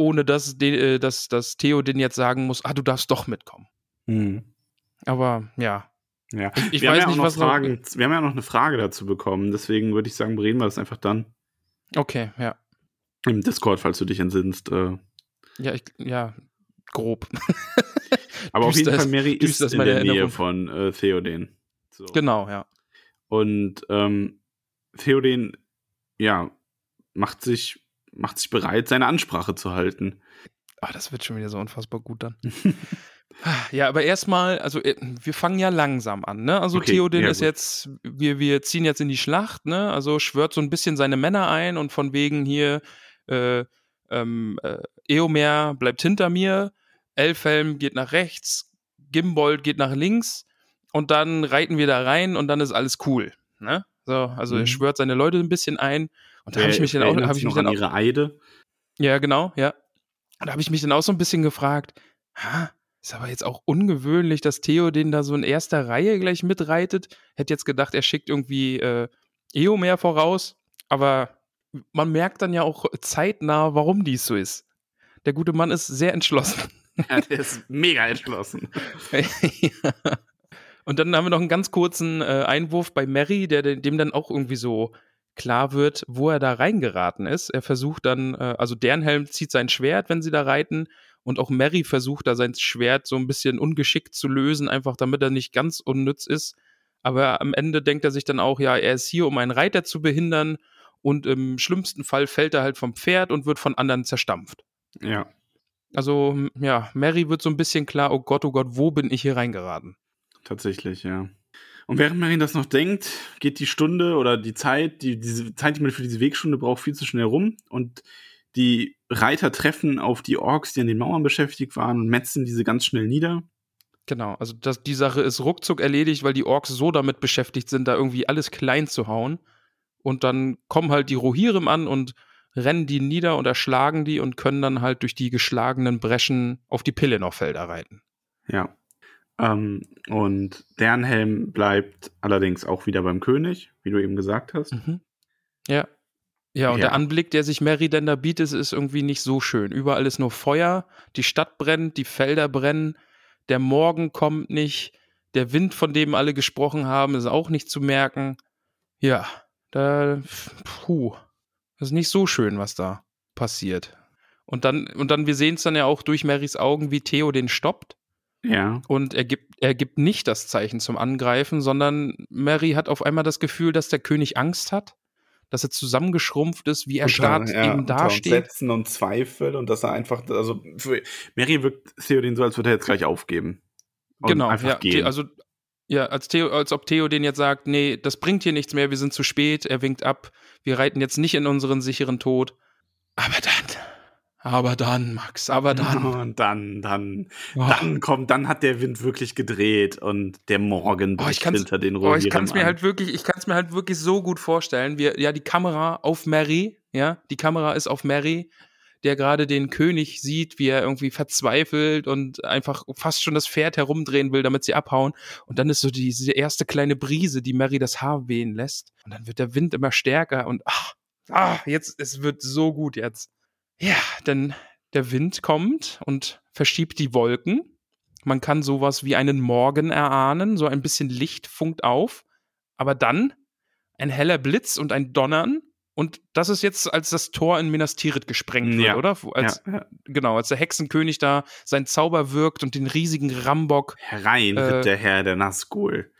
ohne dass, de, äh, dass, dass Theo den jetzt sagen muss, ah, du darfst doch mitkommen. Mhm. Aber ja. Ja, ich wir weiß nicht, was Fragen, noch, Wir haben ja noch eine Frage dazu bekommen, deswegen würde ich sagen, reden wir das einfach dann. Okay, ja. Im Discord, falls du dich entsinnst. Äh. Ja, ich, ja, grob. Aber auf jeden Fall, Mary ist in der Nähe von äh, Theoden. So. Genau, ja. Und ähm, Theoden, ja, macht sich macht sich bereit, seine Ansprache zu halten. Ah, das wird schon wieder so unfassbar gut dann. ja, aber erstmal, also äh, wir fangen ja langsam an, ne? Also okay, Theoden ja, ist gut. jetzt, wir, wir ziehen jetzt in die Schlacht, ne? Also schwört so ein bisschen seine Männer ein und von wegen hier, äh, ähm, äh, Eomer bleibt hinter mir, Elfhelm geht nach rechts, Gimbold geht nach links und dann reiten wir da rein und dann ist alles cool, ne? So, also mhm. er schwört seine Leute ein bisschen ein und da habe ich mich dann auch, habe ich mich dann auch, ihre Eide. Ja, genau, ja. Und da habe ich mich dann auch so ein bisschen gefragt, ha, ist aber jetzt auch ungewöhnlich, dass Theo den da so in erster Reihe gleich mitreitet. Hätte jetzt gedacht, er schickt irgendwie äh, Eomer voraus, aber man merkt dann ja auch zeitnah, warum dies so ist. Der gute Mann ist sehr entschlossen. Ja, der ist mega entschlossen. ja. Und dann haben wir noch einen ganz kurzen äh, Einwurf bei Mary, der dem dann auch irgendwie so klar wird, wo er da reingeraten ist. Er versucht dann, äh, also Dernhelm zieht sein Schwert, wenn sie da reiten, und auch Mary versucht da sein Schwert so ein bisschen ungeschickt zu lösen, einfach damit er nicht ganz unnütz ist. Aber am Ende denkt er sich dann auch, ja, er ist hier, um einen Reiter zu behindern und im schlimmsten Fall fällt er halt vom Pferd und wird von anderen zerstampft. Ja. Also, ja, Mary wird so ein bisschen klar, oh Gott, oh Gott, wo bin ich hier reingeraten? Tatsächlich, ja. Und während Marin das noch denkt, geht die Stunde oder die Zeit, die, diese Zeit, die man für diese Wegstunde braucht, viel zu schnell rum. Und die Reiter treffen auf die Orks, die an den Mauern beschäftigt waren und metzen diese ganz schnell nieder. Genau, also das, die Sache ist ruckzuck erledigt, weil die Orks so damit beschäftigt sind, da irgendwie alles klein zu hauen. Und dann kommen halt die Rohirrim an und rennen die nieder und erschlagen die und können dann halt durch die geschlagenen Breschen auf die Pelennor-Felder reiten. Ja. Ähm, und Dernhelm bleibt allerdings auch wieder beim König, wie du eben gesagt hast. Mhm. Ja. Ja, und ja. der Anblick, der sich Mary denn da bietet, ist irgendwie nicht so schön. Überall ist nur Feuer, die Stadt brennt, die Felder brennen, der Morgen kommt nicht, der Wind, von dem alle gesprochen haben, ist auch nicht zu merken. Ja, da, puh, das ist nicht so schön, was da passiert. Und dann, und dann, wir sehen es dann ja auch durch Marys Augen, wie Theo den stoppt ja. Und er gibt, er gibt nicht das Zeichen zum Angreifen, sondern Mary hat auf einmal das Gefühl, dass der König Angst hat, dass er zusammengeschrumpft ist, wie er stark ja, eben dasteht. Sätzen und Zweifel und dass er einfach, also für Mary wirkt Theoden so, als würde er jetzt gleich aufgeben. genau, einfach ja, gehen. Also ja, als, Theo, als ob Theo den jetzt sagt, nee, das bringt hier nichts mehr, wir sind zu spät, er winkt ab, wir reiten jetzt nicht in unseren sicheren Tod. Aber dann, aber dann, Max, aber dann. Und dann, dann, oh. dann kommt, dann hat der Wind wirklich gedreht und der Morgen oh, ich hinter den Rohren. Oh, ich kann es mir halt wirklich, ich kann es mir halt wirklich so gut vorstellen. Wir, ja, die Kamera auf Mary, ja, die Kamera ist auf Mary der gerade den König sieht, wie er irgendwie verzweifelt und einfach fast schon das Pferd herumdrehen will, damit sie abhauen. Und dann ist so diese erste kleine Brise, die Mary das Haar wehen lässt. Und dann wird der Wind immer stärker und ach, ach jetzt, es wird so gut jetzt. Ja, denn der Wind kommt und verschiebt die Wolken. Man kann sowas wie einen Morgen erahnen, so ein bisschen Licht funkt auf. Aber dann ein heller Blitz und ein Donnern und das ist jetzt, als das Tor in Minas Tirith gesprengt wird, ja. oder? Als, ja. Genau, als der Hexenkönig da seinen Zauber wirkt und den riesigen Rambock. Herein äh, wird der Herr der Nazgul.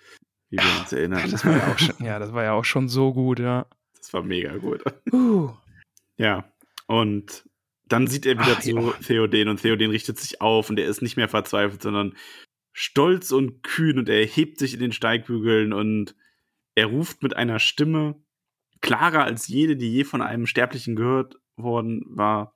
Wie wir uns erinnern. Das war ja, auch schon, ja, das war ja auch schon so gut, ja. Das war mega gut. Uh. Ja, und dann sieht er wieder Ach, zu ja. Theoden und Theoden richtet sich auf und er ist nicht mehr verzweifelt, sondern stolz und kühn und er hebt sich in den Steigbügeln und er ruft mit einer Stimme, klarer als jede, die je von einem Sterblichen gehört worden war,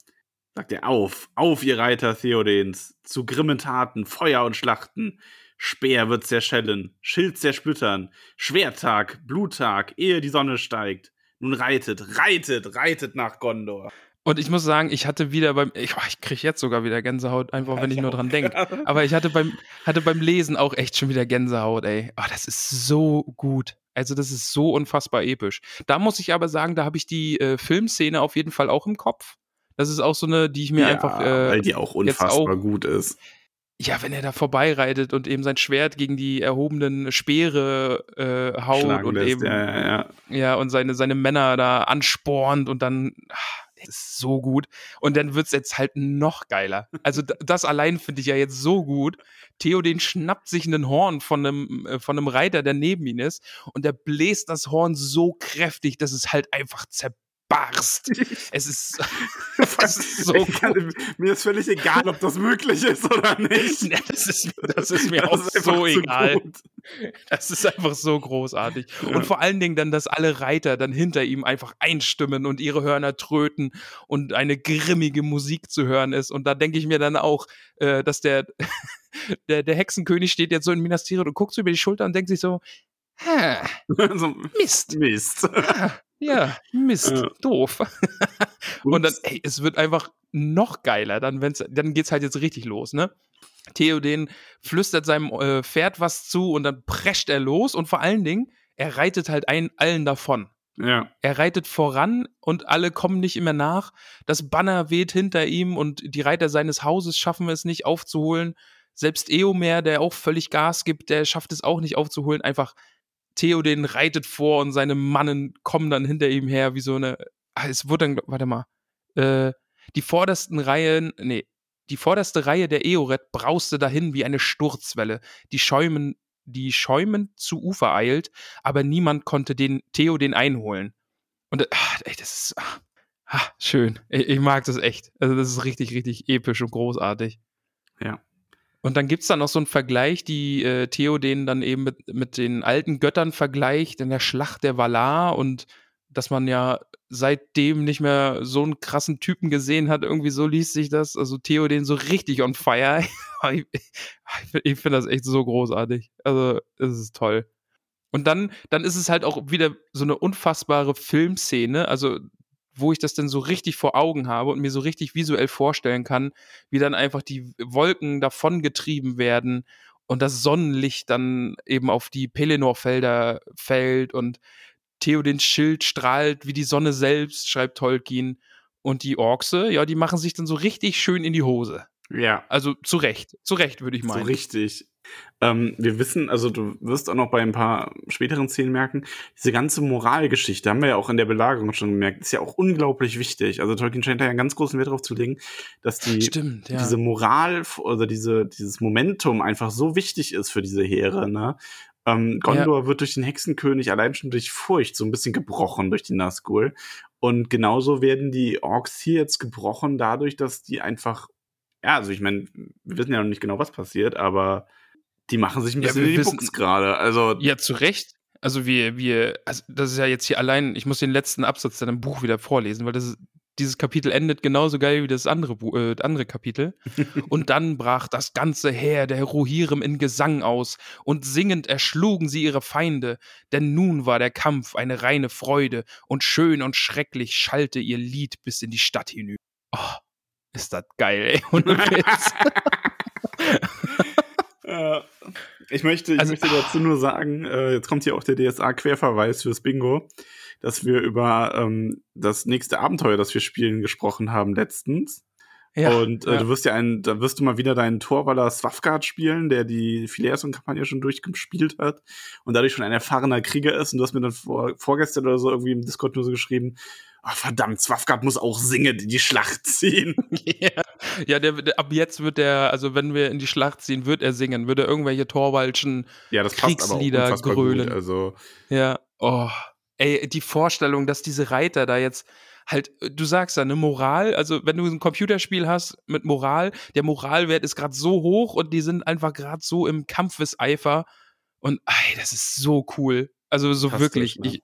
sagt er auf, auf, ihr Reiter Theodens, zu grimmen Taten, Feuer und Schlachten. Speer wird zerschellen, Schild zersplittern, Schwertag, Bluttag, ehe die Sonne steigt. Nun reitet, reitet, reitet nach Gondor. Und ich muss sagen, ich hatte wieder beim, ich, ich kriege jetzt sogar wieder Gänsehaut, einfach wenn ich, nur dran denke. Aber ich hatte beim, hatte beim Lesen auch echt schon wieder Gänsehaut, ey. Oh, das ist so gut. Also das ist so unfassbar episch. Da muss ich aber sagen, da habe ich die äh, Filmszene auf jeden Fall auch im Kopf. Das ist auch so eine, die ich mir ja, einfach. Äh, weil die auch unfassbar auch, gut ist. Ja, wenn er da vorbeireitet und eben sein Schwert gegen die erhobenen Speere äh, haut Schlagen und lässt, eben ja, ja, ja. ja, und seine, seine Männer da anspornt und dann. Ach, ist so gut. Und dann wird es jetzt halt noch geiler. Also das allein finde ich ja jetzt so gut. Theo den schnappt sich einen Horn von einem, äh, von einem Reiter, der neben ihm ist, und der bläst das Horn so kräftig, dass es halt einfach zerbricht barst. Es ist, es ist so kann, Mir ist völlig egal, ob das möglich ist oder nicht. Ja, das, ist, das ist mir das auch ist so egal. Gut. Das ist einfach so großartig. Ja. Und vor allen Dingen dann, dass alle Reiter dann hinter ihm einfach einstimmen und ihre Hörner tröten und eine grimmige Musik zu hören ist. Und da denke ich mir dann auch, äh, dass der, der, der Hexenkönig steht jetzt so in Minas Tirith und guckt so über die Schulter und denkt sich so, so, Mist. Mist. Ah, ja, Mist, ja. doof. und dann, ey, es wird einfach noch geiler, dann, wenn's, dann geht's halt jetzt richtig los, ne? Theoden flüstert seinem äh, Pferd was zu und dann prescht er los und vor allen Dingen, er reitet halt ein, allen davon. Ja. Er reitet voran und alle kommen nicht immer nach. Das Banner weht hinter ihm und die Reiter seines Hauses schaffen es nicht aufzuholen. Selbst Eomer, der auch völlig Gas gibt, der schafft es auch nicht aufzuholen. Einfach Theoden reitet vor und seine Mannen kommen dann hinter ihm her, wie so eine. Ah, es wurde dann, warte mal. Äh, die vordersten Reihen, nee, die vorderste Reihe der Eoret brauste dahin wie eine Sturzwelle, die schäumen, die schäumend zu Ufer eilt, aber niemand konnte den Theoden einholen. Und ach, ey, das ist ach, ach, schön. Ich, ich mag das echt. Also das ist richtig, richtig episch und großartig. Ja. Und dann gibt es dann noch so einen Vergleich, die äh, Theo den dann eben mit, mit den alten Göttern vergleicht in der Schlacht der Valar und dass man ja seitdem nicht mehr so einen krassen Typen gesehen hat, irgendwie so liest sich das. Also Theo den so richtig on fire. ich, ich finde das echt so großartig. Also, es ist toll. Und dann, dann ist es halt auch wieder so eine unfassbare Filmszene. Also wo ich das denn so richtig vor Augen habe und mir so richtig visuell vorstellen kann, wie dann einfach die Wolken davongetrieben werden und das Sonnenlicht dann eben auf die Pelennor-Felder fällt und Theo den Schild strahlt wie die Sonne selbst, schreibt Tolkien. Und die Orkse, ja, die machen sich dann so richtig schön in die Hose. Ja. Also zu Recht, zu Recht würde ich meinen. So richtig. Ähm, wir wissen, also du wirst auch noch bei ein paar späteren Szenen merken, diese ganze Moralgeschichte, haben wir ja auch in der Belagerung schon gemerkt, ist ja auch unglaublich wichtig. Also Tolkien scheint da ja einen ganz großen Wert darauf zu legen, dass die, Stimmt, ja. diese Moral oder diese, dieses Momentum einfach so wichtig ist für diese Heere. Ne? Ähm, Gondor ja. wird durch den Hexenkönig allein schon durch Furcht so ein bisschen gebrochen durch die Nazgul. Und genauso werden die Orks hier jetzt gebrochen dadurch, dass die einfach, ja, also ich meine, wir wissen ja noch nicht genau, was passiert, aber Die machen sich ein Ja, bisschen wir in die wissen- Buchs gerade. Also, Ja, zu Recht. Also wir, wir, also das ist ja jetzt hier allein, ich muss den letzten Absatz dann im Buch wieder vorlesen, weil das ist, dieses Kapitel endet genauso geil wie das andere, äh, andere Kapitel. und dann brach das ganze Heer der Rohirrim in Gesang aus, und singend erschlugen sie ihre Feinde, denn nun war der Kampf eine reine Freude, und schön und schrecklich schallte ihr Lied bis in die Stadt hinüber. Oh, ist das geil, ey. Ohne Witz. Äh, ich möchte, ich Also- möchte dazu nur sagen, äh, jetzt kommt hier auch der DSA-Querverweis fürs Bingo, dass wir über ähm, das nächste Abenteuer, das wir spielen, gesprochen haben letztens. und äh, ja. du wirst ja einen, da wirst du mal wieder deinen Torwaller Swafgard spielen, der die Phileason-Kampagne schon durchgespielt hat und dadurch schon ein erfahrener Krieger ist. Und du hast mir dann vor, vorgestern oder so irgendwie im Discord nur so geschrieben, ach verdammt, Swafgard muss auch singend in die Schlacht ziehen. Ja, ja der, der, ab jetzt wird er, also wenn wir in die Schlacht ziehen, wird er singen, wird er irgendwelche Torwaldschen, ja, das passt aber Kriegslieder grölen. gut. Also, ja, oh, ey, die Vorstellung, dass diese Reiter da jetzt halt, du sagst ja, eine Moral, also wenn du ein Computerspiel hast mit Moral, der Moralwert ist gerade so hoch und die sind einfach gerade so im Kampfeseifer und ey, das ist so cool. Also so Fantastisch, wirklich, ne? ich,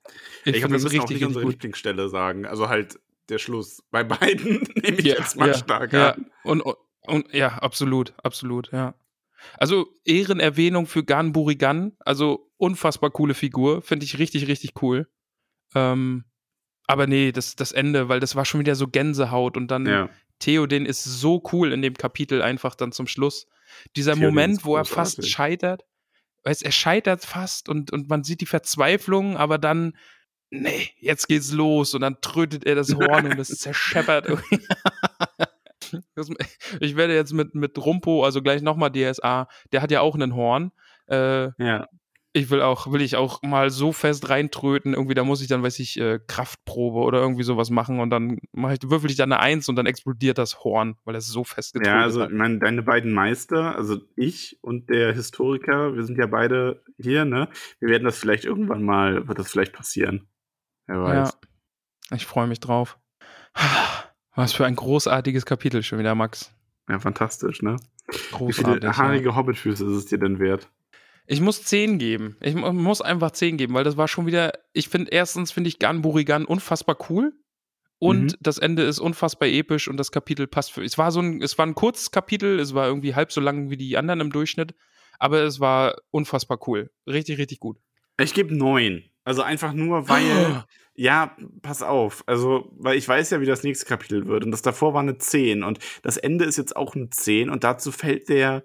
ich, Ich, glaube, wir das müssen auch richtig, nicht richtig unsere. Lieblingsstelle sagen. Also halt der Schluss. Bei beiden nehme ich Ja, jetzt mal ja, stark ja. an. Und, und, ja, absolut, absolut, ja. Also Ehrenerwähnung für Gan Burigan, also unfassbar coole Figur, finde ich richtig, richtig cool. Ähm, aber nee, das, das Ende, weil das war schon wieder so Gänsehaut und dann Ja. Theoden ist so cool in dem Kapitel einfach dann zum Schluss. Dieser Theoden Moment, wo er fast scheitert, weißt, er scheitert fast und, und man sieht die Verzweiflung, aber dann, nee, jetzt geht's los und dann trötet er das Horn und es zerscheppert. ich werde jetzt mit, mit Rumpo, also gleich nochmal DSA, der hat ja auch einen Horn. Äh, Ja. Ich will auch, will ich auch mal so fest reintröten, irgendwie, da muss ich dann, weiß ich, äh, Kraftprobe oder irgendwie sowas machen und dann mach ich, würfel ich dann eine Eins und dann explodiert das Horn, weil es so fest getrötet Ja, also hat. ich meine, deine beiden Meister, also ich und der Historiker, wir sind ja beide hier, ne? Wir werden das vielleicht irgendwann mal, wird das vielleicht passieren. Wer weiß. Ja, ich freue mich drauf. Was für ein großartiges Kapitel schon wieder, Max. Ja, fantastisch, ne? Wie Großartig. viele ja. haarige Hobbitfüße ist es dir denn wert? Ich muss 10 geben. Ich mu- muss einfach 10 geben, weil das war schon wieder, ich finde, erstens finde ich Gan Burigan unfassbar cool. Und Mhm. das Ende ist unfassbar episch und das Kapitel passt für. Es war so ein, es war ein kurzes Kapitel, es war irgendwie halb so lang wie die anderen im Durchschnitt, aber es war unfassbar cool. Richtig, richtig gut. Ich gebe neun. Also einfach nur, weil. Ja, pass auf. Also, weil ich weiß ja, wie das nächste Kapitel wird. Und das davor war eine 10. Und das Ende ist jetzt auch eine 10. Und dazu fällt der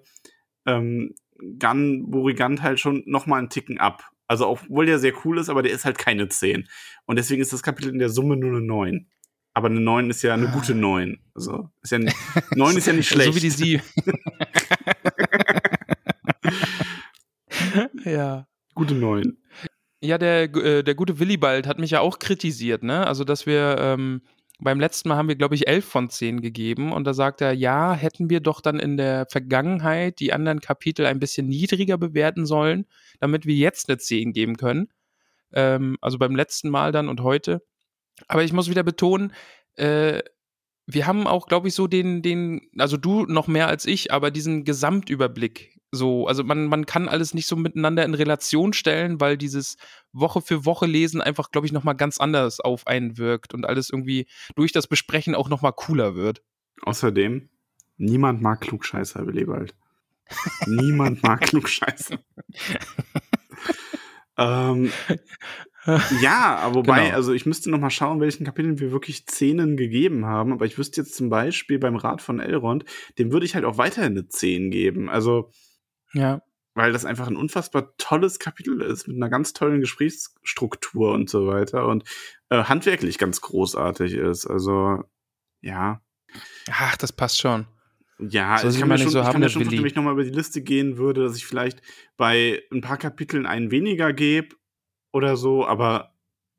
ähm, Gun Burigant halt schon noch mal einen Ticken ab. Also, obwohl der sehr cool ist, aber der ist halt keine 10. Und deswegen ist das Kapitel in der Summe nur eine 9. Aber eine 9 ist ja eine gute 9. Also, ist ja, 9 ist ja nicht schlecht. So wie die Sie. ja. Gute 9. Ja, der, äh, der gute Willibald hat mich ja auch kritisiert, ne? Also, dass wir ähm, beim letzten Mal haben wir, glaube ich, 11 von 10 gegeben. Und da sagt er, ja, hätten wir doch dann in der Vergangenheit die anderen Kapitel ein bisschen niedriger bewerten sollen, damit wir jetzt eine 10 geben können. Ähm, also beim letzten Mal dann und heute. Aber ich muss wieder betonen, äh, wir haben auch, glaube ich, so den, den, also du noch mehr als ich, aber diesen Gesamtüberblick. So, also man, man kann alles nicht so miteinander in Relation stellen, weil dieses Woche für Woche lesen einfach, glaube ich, nochmal ganz anders auf einen wirkt und alles irgendwie durch das Besprechen auch nochmal cooler wird. Außerdem, niemand mag Klugscheißer, Willibald. niemand mag Klugscheißer. ähm, ja, aber wobei, Genau. also ich müsste noch mal schauen, welchen Kapiteln wir wirklich Zehnen gegeben haben. Aber ich wüsste jetzt zum Beispiel beim Rat von Elrond, dem würde ich halt auch weiterhin eine 10 geben. Also, Ja. weil das einfach ein unfassbar tolles Kapitel ist, mit einer ganz tollen Gesprächsstruktur und so weiter und äh, handwerklich ganz großartig ist. Also, ja. Ach, das passt schon. Ja, So ich sieht kann mir schon, so ich haben, kann mir schon vorstellen, wenn ich nochmal über die Liste gehen würde, dass ich vielleicht bei ein paar Kapiteln einen weniger gebe oder so, aber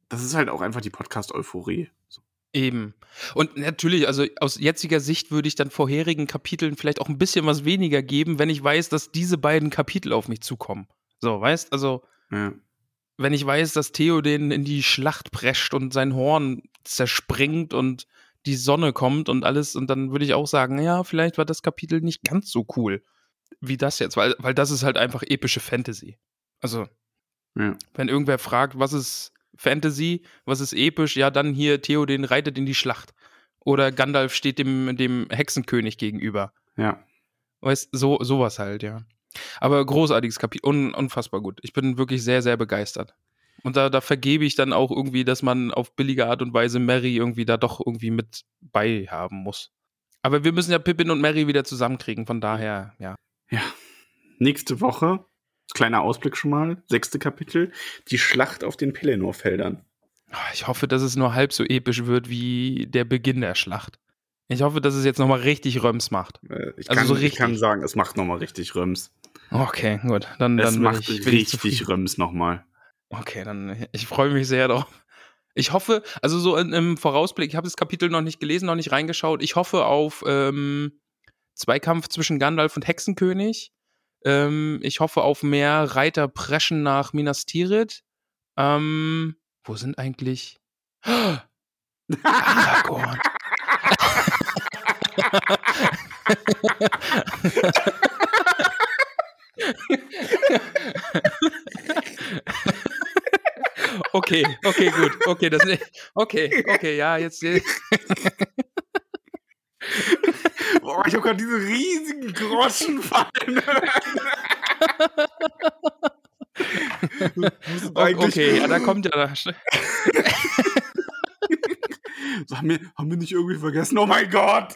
das ist halt auch einfach die Podcast-Euphorie. So. Eben. Und natürlich, also aus jetziger Sicht würde ich dann vorherigen Kapiteln vielleicht auch ein bisschen was weniger geben, wenn ich weiß, dass diese beiden Kapitel auf mich zukommen. So, weißt, also Ja. wenn ich weiß, dass Theo den in die Schlacht prescht und sein Horn zerspringt und die Sonne kommt und alles, und dann würde ich auch sagen, ja, vielleicht war das Kapitel nicht ganz so cool. wie das jetzt, weil, weil das ist halt einfach epische Fantasy. Also, Ja. wenn irgendwer fragt, was ist Fantasy, was ist episch, ja, dann hier Theoden reitet in die Schlacht. Oder Gandalf steht dem, dem Hexenkönig gegenüber. Ja. Weißt, so, sowas halt, ja. Aber großartiges Kapitel, un, unfassbar gut. Ich bin wirklich sehr, sehr begeistert. Und da, da vergebe ich dann auch irgendwie, dass man auf billige Art und Weise Mary irgendwie da doch irgendwie mit bei haben muss. Aber wir müssen ja Pippin und Mary wieder zusammenkriegen, von daher, ja. Ja. Nächste Woche, kleiner Ausblick schon mal, sechste Kapitel, die Schlacht auf den Pelennor-Feldern. Ah, Ich hoffe, dass es nur halb so episch wird wie der Beginn der Schlacht. Ich hoffe, dass es jetzt nochmal richtig Röms macht. Äh, Ich, Also kann, so ich richtig. kann sagen, es macht nochmal richtig Röms. Okay, gut. Dann, Es dann macht ich, ich richtig zufrieden. Röms nochmal. Okay, dann ich freue mich sehr drauf. Ich hoffe, also so im Vorausblick, ich habe das Kapitel noch nicht gelesen, noch nicht reingeschaut. Ich hoffe auf ähm, Zweikampf zwischen Gandalf und Hexenkönig. Ähm, ich hoffe auf mehr Reiter preschen nach Minas Tirith. Ähm, wo sind eigentlich Aragorn? Okay, okay, gut. Okay, das okay, okay, ja, jetzt Boah, ich habe gerade diese riesigen Groschen fallen. okay, ja, da kommt ja da, Haben wir, haben wir nicht irgendwie vergessen? Oh mein Gott!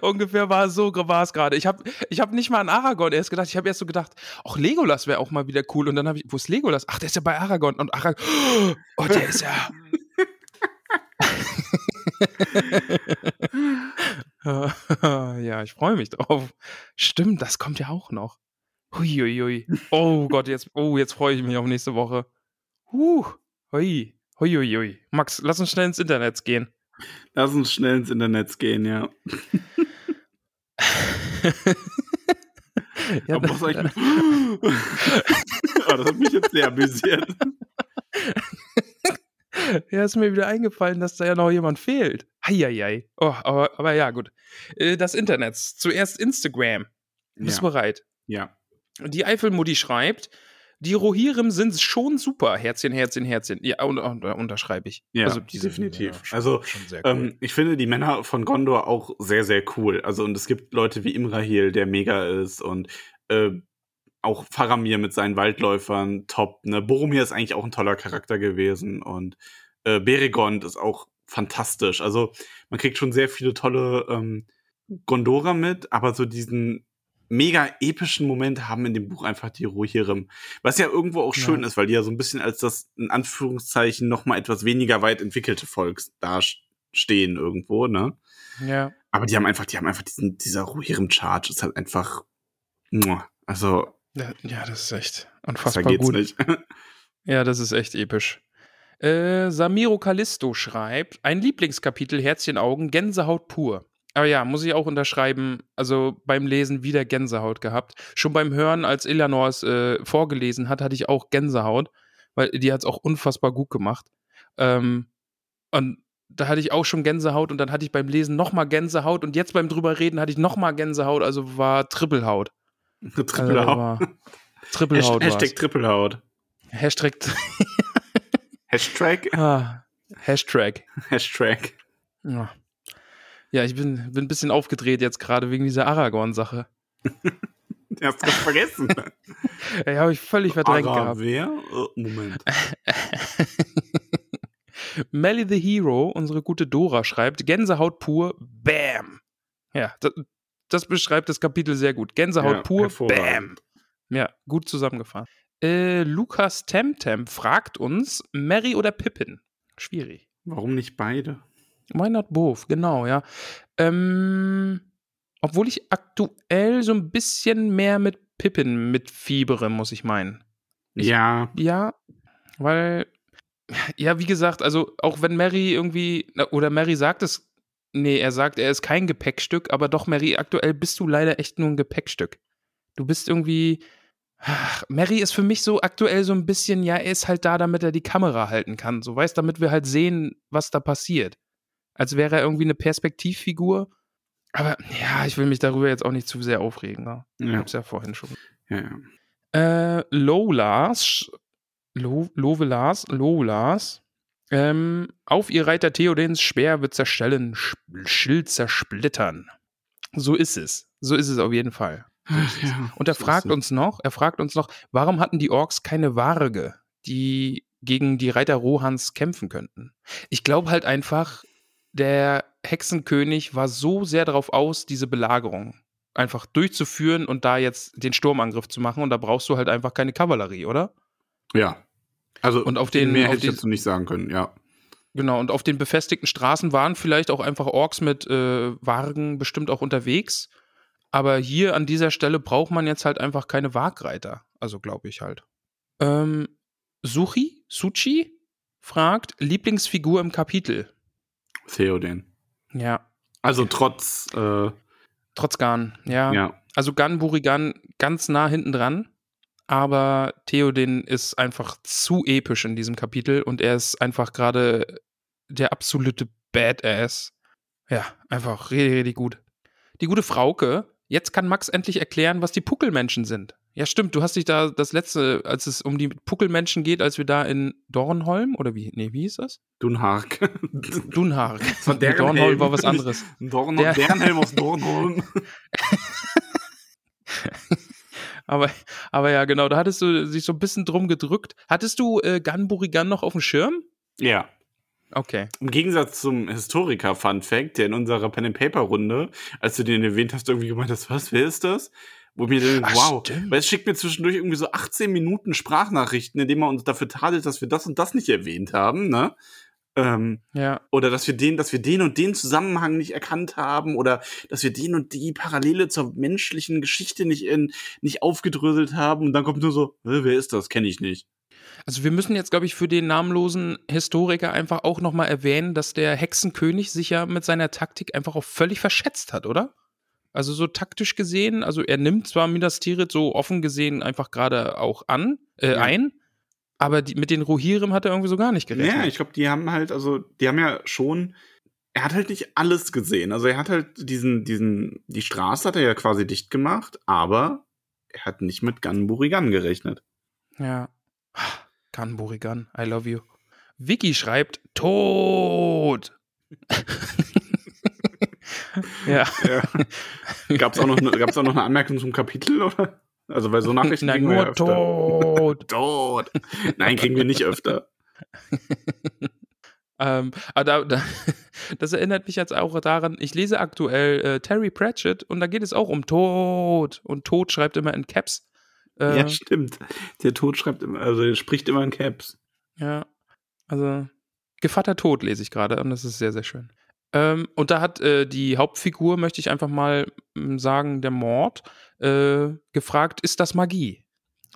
Ungefähr war es so war es gerade. Ich habe ich hab nicht mal an Aragorn erst gedacht. Ich habe erst so gedacht, auch Legolas wäre auch mal wieder cool. Und dann habe ich, wo ist Legolas? Ach, der ist ja bei Aragorn. Und Aragorn, oh, der ist ja. ja, ich freue mich drauf. Stimmt, das kommt ja auch noch. Huiuiui. Oh Gott, jetzt, oh, jetzt freue ich mich auf nächste Woche. Huh. Hui. Huiuiui. Max, lass uns schnell ins Internet gehen. Lass uns schnell ins Internet gehen, ja. ja, Aber was eigentlich oh, das hat mich jetzt sehr amüsiert. Ja, ist mir wieder eingefallen, dass da ja noch jemand fehlt. Heieiei. Oh, aber, aber ja, gut. Äh, Das Internet. Zuerst Instagram. Bist du Ja. bereit? ja. Die Eifelmutti schreibt, die Rohirrim sind schon super. Herzchen, Herzchen, Herzchen. Ja, und, und, unterschreibe ich. Ja, also, definitiv. schon, Also, schon sehr cool. Ähm, ich finde die Männer von Gondor auch sehr, sehr cool. Also, und es gibt Leute wie Imrahil, der mega ist und äh, auch Faramir mit seinen Waldläufern, top. Ne? Boromir ist eigentlich auch ein toller Charakter gewesen und äh, Beregond ist auch fantastisch. Also, man kriegt schon sehr viele tolle ähm, Gondorer mit, aber so diesen mega epischen Moment haben in dem Buch einfach die Rohirrim. Was ja irgendwo auch schön Ja. ist, weil die ja so ein bisschen als das, in Anführungszeichen, noch mal etwas weniger weit entwickelte Volk dastehen irgendwo, ne? ja. Aber die haben einfach, die haben einfach diesen, dieser Rohirrim-Charge ist halt einfach, also, ja. Das ist echt unfassbar geht's gut. nicht. Ja, das ist echt episch. Äh, Samiro Callisto schreibt, ein Lieblingskapitel, Herzchenaugen, Gänsehaut pur. Aber ja, muss ich auch unterschreiben, also beim Lesen wieder Gänsehaut gehabt. Schon beim Hören, als Eleanor es äh, vorgelesen hat, hatte ich auch Gänsehaut, weil die hat es auch unfassbar gut gemacht. Ähm, und da hatte ich auch schon Gänsehaut und dann hatte ich beim Lesen nochmal Gänsehaut und jetzt beim drüber reden hatte ich nochmal Gänsehaut, also war Trippelhaut. Also, Trippelhaut. war Trippelhaut. Hashtag. Trippelhaut. Hashtag. Hashtag, Ah, Hashtag. Hashtag. Ja, ja ich bin, bin ein bisschen aufgedreht jetzt gerade wegen dieser Aragorn-Sache. Den hast du ganz vergessen. Ja, habe ich völlig verdrängt Ara, gehabt. wer? Äh, Moment. Melly the Hero, unsere gute Dora, schreibt: Gänsehaut pur, bam. Ja, das, das beschreibt das Kapitel sehr gut. Gänsehaut Ja, pur, bam. Ja, gut zusammengefasst. Äh, Lukas Temtem fragt uns: Mary oder Pippin? Schwierig. Warum nicht beide? Why not both? Genau, ja. Ähm, obwohl ich aktuell so ein bisschen mehr mit Pippin mitfiebere, muss ich meinen. Ich- ja, Ja, weil, ja, wie gesagt, also auch wenn Mary irgendwie, oder Mary sagt es, nee, er sagt, er ist kein Gepäckstück, aber doch, Mary, aktuell bist du leider echt nur ein Gepäckstück. Du bist irgendwie, ach, Mary ist für mich so aktuell so ein bisschen, ja, er ist halt da, damit er die Kamera halten kann, so weißt, damit wir halt sehen, was da passiert. Als wäre er irgendwie eine Perspektivfigur. Aber ja, ich will mich darüber jetzt auch nicht zu sehr aufregen. Ne? Ich Ja, hab's ja vorhin schon. ja, ja. Äh, Lolas, Lo, Lovelas, Lolas, ähm, auf ihr Reiter Theodens Speer wird zerstellen, Sch Schild zersplittern. So ist es. So ist es auf jeden Fall. Ach, ja. Und er so fragt uns noch, er fragt uns noch, warum hatten die Orks keine Warge, die gegen die Reiter Rohans kämpfen könnten? Ich glaube halt einfach, der Hexenkönig war so sehr darauf aus, diese Belagerung einfach durchzuführen und da jetzt den Sturmangriff zu machen und da brauchst du halt einfach keine Kavallerie, oder? Ja. Also, Und auf den- mehr auf hätte ich dazu nicht sagen können, ja. Genau, und auf den befestigten Straßen waren vielleicht auch einfach Orks mit äh, Wagen bestimmt auch unterwegs. Aber hier an dieser Stelle braucht man jetzt halt einfach keine Wagreiter. Also glaube ich halt. Ähm, Suchi, Suchi fragt, Lieblingsfigur im Kapitel. Theoden. Ja, Also trotz, äh, trotz Garn. Ja. ja. Also Gan Burigan ganz nah hinten dran. Aber Theoden ist einfach zu episch in diesem Kapitel und er ist einfach gerade der absolute Badass. Ja, einfach richtig, richtig gut. Die gute Frauke, jetzt kann Max endlich erklären, was die Puckelmenschen sind. Ja, stimmt, du hast dich da das letzte, als es um die Puckelmenschen geht, als wir da in Dornholm oder wie, nee, wie hieß das? Dunhark. War deren Dornholm war was anderes. Dorn Der- deren Helm aus Dornholm. Aber, aber ja, genau, da hattest du sich so ein bisschen drum gedrückt. Hattest du äh, Burigan noch auf dem Schirm? ja. Okay. Im Gegensatz zum Historiker-Fun-Fact, der in unserer Pen-and-Paper-Runde, als du den erwähnt hast, irgendwie gemeint hast, was, wer ist das? Wo mir dann, Ach, wow, stimmt. weil es schickt mir zwischendurch irgendwie so 18 Minuten Sprachnachrichten, in denen man uns dafür tadelt, dass wir das und das nicht erwähnt haben, ne? Ähm, Ja. oder dass wir den, dass wir den und den Zusammenhang nicht erkannt haben oder dass wir den und die Parallele zur menschlichen Geschichte nicht in, nicht aufgedröselt haben und dann kommt nur so, wer ist das? Kenne ich nicht. Also wir müssen jetzt, glaube ich, für den namenlosen Historiker einfach auch nochmal erwähnen, dass der Hexenkönig sich ja mit seiner Taktik einfach auch völlig verschätzt hat, oder? Also so taktisch gesehen, also er nimmt zwar Midas Tirith so offen gesehen einfach gerade auch an, äh, Ja. ein, aber die, mit den Rohirrim hat er irgendwie so gar nicht gerechnet. Ja, ich glaube, die haben halt, also, die haben ja schon, er hat halt nicht alles gesehen. Also er hat halt diesen, diesen, die Straße hat er ja quasi dicht gemacht, aber er hat nicht mit Ganburigan gerechnet. Ja. Gan Burigan, I love you. Vicky schreibt Tod. ja. Ja. Auch noch, ne, gab's auch noch eine Anmerkung zum Kapitel, oder? Also, weil so Nachrichten Nein, kriegen wir ja nur. Tod. Tod. Nein, kriegen wir nicht öfter. Ähm, aber da, da, das erinnert mich jetzt auch daran, ich lese aktuell äh, Terry Pratchett und da geht es auch um Tod. Und Tod schreibt immer in Caps. Äh, Ja, stimmt. Der Tod schreibt immer, also er spricht immer in Caps. Ja, also Gevatter Tod lese ich gerade und das ist sehr, sehr schön. Ähm, und da hat äh, die Hauptfigur, möchte ich einfach mal sagen, der Mord, äh, gefragt, ist das Magie?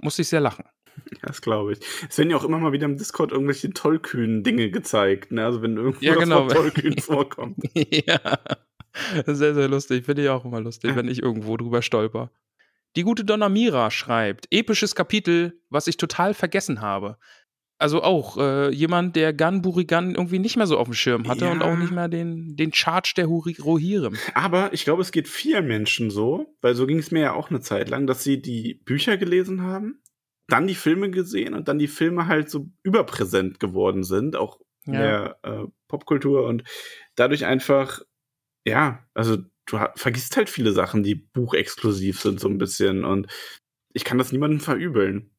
Musste ich sehr lachen. Das glaube ich. Es werden ja auch immer mal wieder im Discord irgendwelche tollkühnen Dinge gezeigt. Ne? Also wenn irgendwo Ja, genau. Tollkühn vorkommt. ja, sehr, sehr lustig. Finde ich auch immer lustig, wenn ich irgendwo drüber stolper. Die gute Donna Mira schreibt, episches Kapitel, was ich total vergessen habe. Also auch äh, jemand, der Gun Burigan irgendwie nicht mehr so auf dem Schirm hatte Ja. und auch nicht mehr den, den Charge der Huri- Rohirrim. Aber ich glaube, es geht vielen Menschen so, weil so ging es mir ja auch eine Zeit lang, dass sie die Bücher gelesen haben, dann die Filme gesehen und dann die Filme halt so überpräsent geworden sind, auch in Ja. der äh, Popkultur und dadurch einfach, ja, also du vergisst halt viele Sachen, die buchexklusiv sind so ein bisschen und ich kann das niemandem verübeln.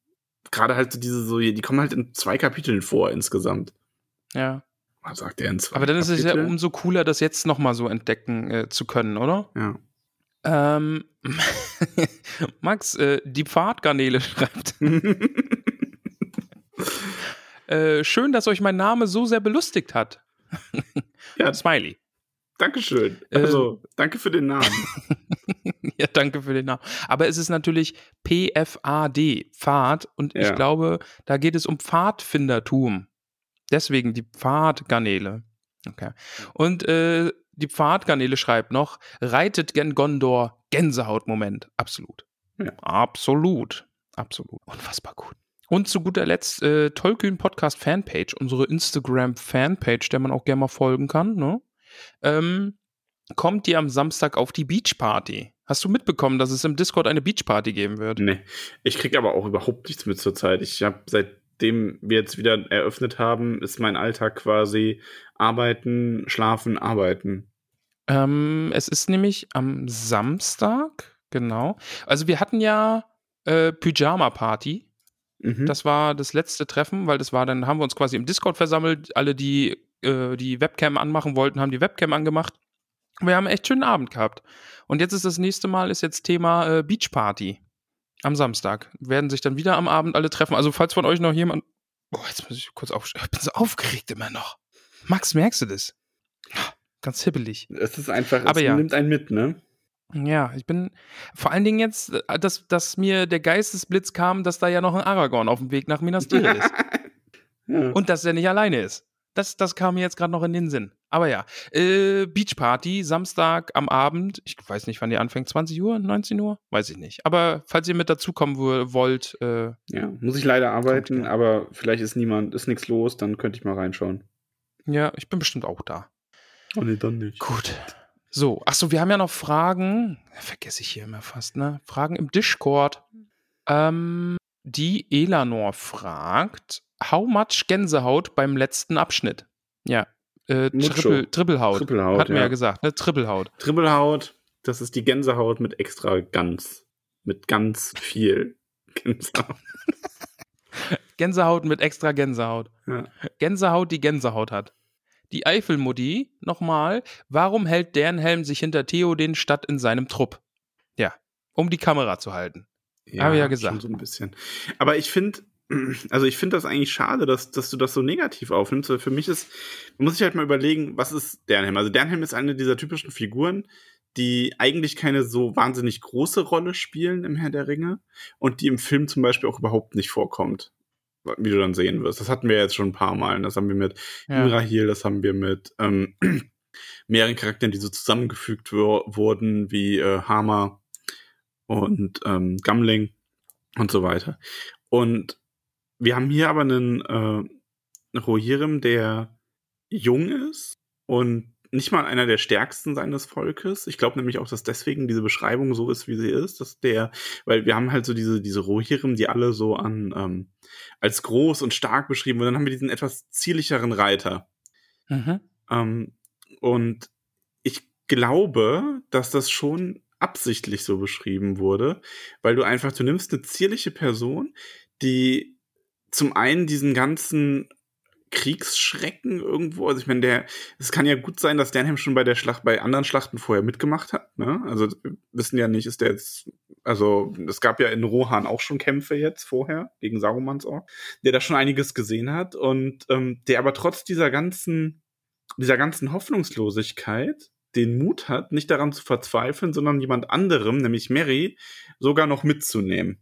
Gerade halt so diese so, die kommen halt in zwei Kapiteln vor insgesamt. Ja. Was sagt er in zwei Aber dann ist es ja umso cooler, das jetzt nochmal so entdecken äh, zu können, oder? Ja. Ähm, Max, äh, die Pfadgarnele schreibt. Äh, schön, dass euch mein Name so sehr belustigt hat. Ja. Smiley. Dankeschön. Äh, Also, danke für den Namen. ja, danke für den Namen. Aber es ist natürlich PFAD, Pfad. Und ich Ja. glaube, da geht es um Pfadfindertum. Deswegen die Pfadgarnele. Okay. Und äh, die Pfadgarnele schreibt noch, reitet gen Gondor, Gänsehautmoment. Absolut. Ja. Absolut. Absolut. Unfassbar gut. Und zu guter Letzt, äh, Tollkühn Podcast Fanpage, unsere Instagram Fanpage, der man auch gerne mal folgen kann. Ne? Ähm, kommt ihr am Samstag auf die Beachparty? Hast du mitbekommen, dass es im Discord eine Beachparty geben wird? Nee. Ich kriege aber auch überhaupt nichts mit zur Zeit. Ich habe seitdem wir jetzt wieder eröffnet haben, ist mein Alltag quasi arbeiten, schlafen, arbeiten. Ähm, es ist nämlich am Samstag, genau. Also wir hatten ja äh, Pyjama-Party. Mhm. Das war das letzte Treffen, weil das war dann, haben wir uns quasi im Discord versammelt. Alle, die äh, die Webcam anmachen wollten, haben die Webcam angemacht. Wir haben einen echt schönen Abend gehabt. Und jetzt ist das nächste Mal ist jetzt Thema äh, Beachparty. Am Samstag. Werden sich dann wieder am Abend alle treffen. Also, falls von euch noch jemand. Boah, jetzt muss ich kurz aufstehen. Ich bin so aufgeregt immer noch. Max, merkst du das? Ganz hibbelig. Es ist einfach, Aber es ja. nimmt einen mit, ne? Ja, ich bin vor allen Dingen jetzt, äh, dass, dass mir der Geistesblitz kam, dass da ja noch ein Aragorn auf dem Weg nach Minas Tirith ist. ja. Und dass er nicht alleine ist. Das, das kam mir jetzt gerade noch in den Sinn. Aber ja, äh, Beachparty, Samstag am Abend. Ich weiß nicht, wann die anfängt. 20 Uhr, 19 Uhr? Weiß ich nicht. Aber falls ihr mit dazukommen wo- wollt, äh, ja, muss ich leider arbeiten, gerne. aber vielleicht ist niemand, ist nichts los, dann könnte ich mal reinschauen. ja, ich bin bestimmt auch da. Oh nee, dann nicht. Gut. So, achso, wir haben ja noch Fragen. Vergesse ich hier immer fast, ne? Fragen im Discord. Ähm, die Elanor fragt, how much Gänsehaut beim letzten Abschnitt? Ja, äh. Triple, Trippelhaut. Trippelhaut, Hatten wir ja ja. gesagt, ne? Trippelhaut. Dribbelhaut, das ist die Gänsehaut mit extra ganz. Mit ganz viel Gänsehaut. Gänsehaut mit extra Gänsehaut. Ja. Gänsehaut, die Gänsehaut hat. Die Eifelmutti, nochmal, warum hält deren Helm sich hinter Theoden statt in seinem Trupp? Ja, um die Kamera zu halten. Hab ich ja gesagt. Schon so ein bisschen. Aber ich finde, also ich finde das eigentlich schade, dass, dass du das so negativ aufnimmst, weil für mich ist, man muss sich halt mal überlegen, was ist Dernhelm? Also Dernhelm ist eine dieser typischen Figuren, die eigentlich keine so wahnsinnig große Rolle spielen im Herr der Ringe und die im Film zum Beispiel auch überhaupt nicht vorkommt. Wie du dann sehen wirst. Das hatten wir jetzt schon ein paar Mal. Das haben wir mit Ja. Imrahil, das haben wir mit ähm, mehreren Charakteren, die so zusammengefügt wur- wurden, wie äh, Hama und ähm, Gamling und so weiter. Und wir haben hier aber einen äh, Rohirrim, der jung ist und nicht mal einer der stärksten seines Volkes. Ich glaube nämlich auch, dass deswegen diese Beschreibung so ist, wie sie ist, dass der, weil wir haben halt so diese, diese Rohirrim, die alle so an, ähm, als groß und stark beschrieben wurden. Dann haben wir diesen etwas zierlicheren Reiter. Mhm. Ähm, und ich glaube, dass das schon absichtlich so beschrieben wurde, weil du einfach, du nimmst eine zierliche Person, die zum einen diesen ganzen Kriegsschrecken irgendwo, also ich meine, der, es kann ja gut sein, dass Dernheim schon bei der Schlacht, bei anderen Schlachten vorher mitgemacht hat, ne? Also wissen ja nicht, ist der jetzt, also es gab ja in Rohan auch schon Kämpfe jetzt vorher gegen Sarumans Ork, der da schon einiges gesehen hat und ähm, der aber trotz dieser ganzen, dieser ganzen Hoffnungslosigkeit den Mut hat, nicht daran zu verzweifeln, sondern jemand anderem, nämlich Mary, sogar noch mitzunehmen.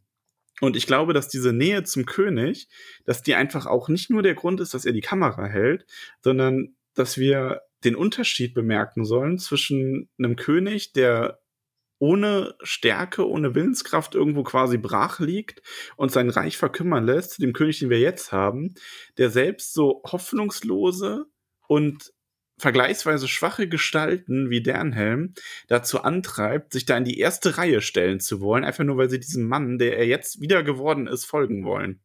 Und ich glaube, dass diese Nähe zum König, dass die einfach auch nicht nur der Grund ist, dass er die Kamera hält, sondern dass wir den Unterschied bemerken sollen zwischen einem König, der ohne Stärke, ohne Willenskraft irgendwo quasi brach liegt und sein Reich verkümmern lässt, dem König, den wir jetzt haben, der selbst so hoffnungslose und vergleichsweise schwache Gestalten wie Dernhelm dazu antreibt, sich da in die erste Reihe stellen zu wollen, einfach nur weil sie diesem Mann, der er jetzt wieder geworden ist, folgen wollen.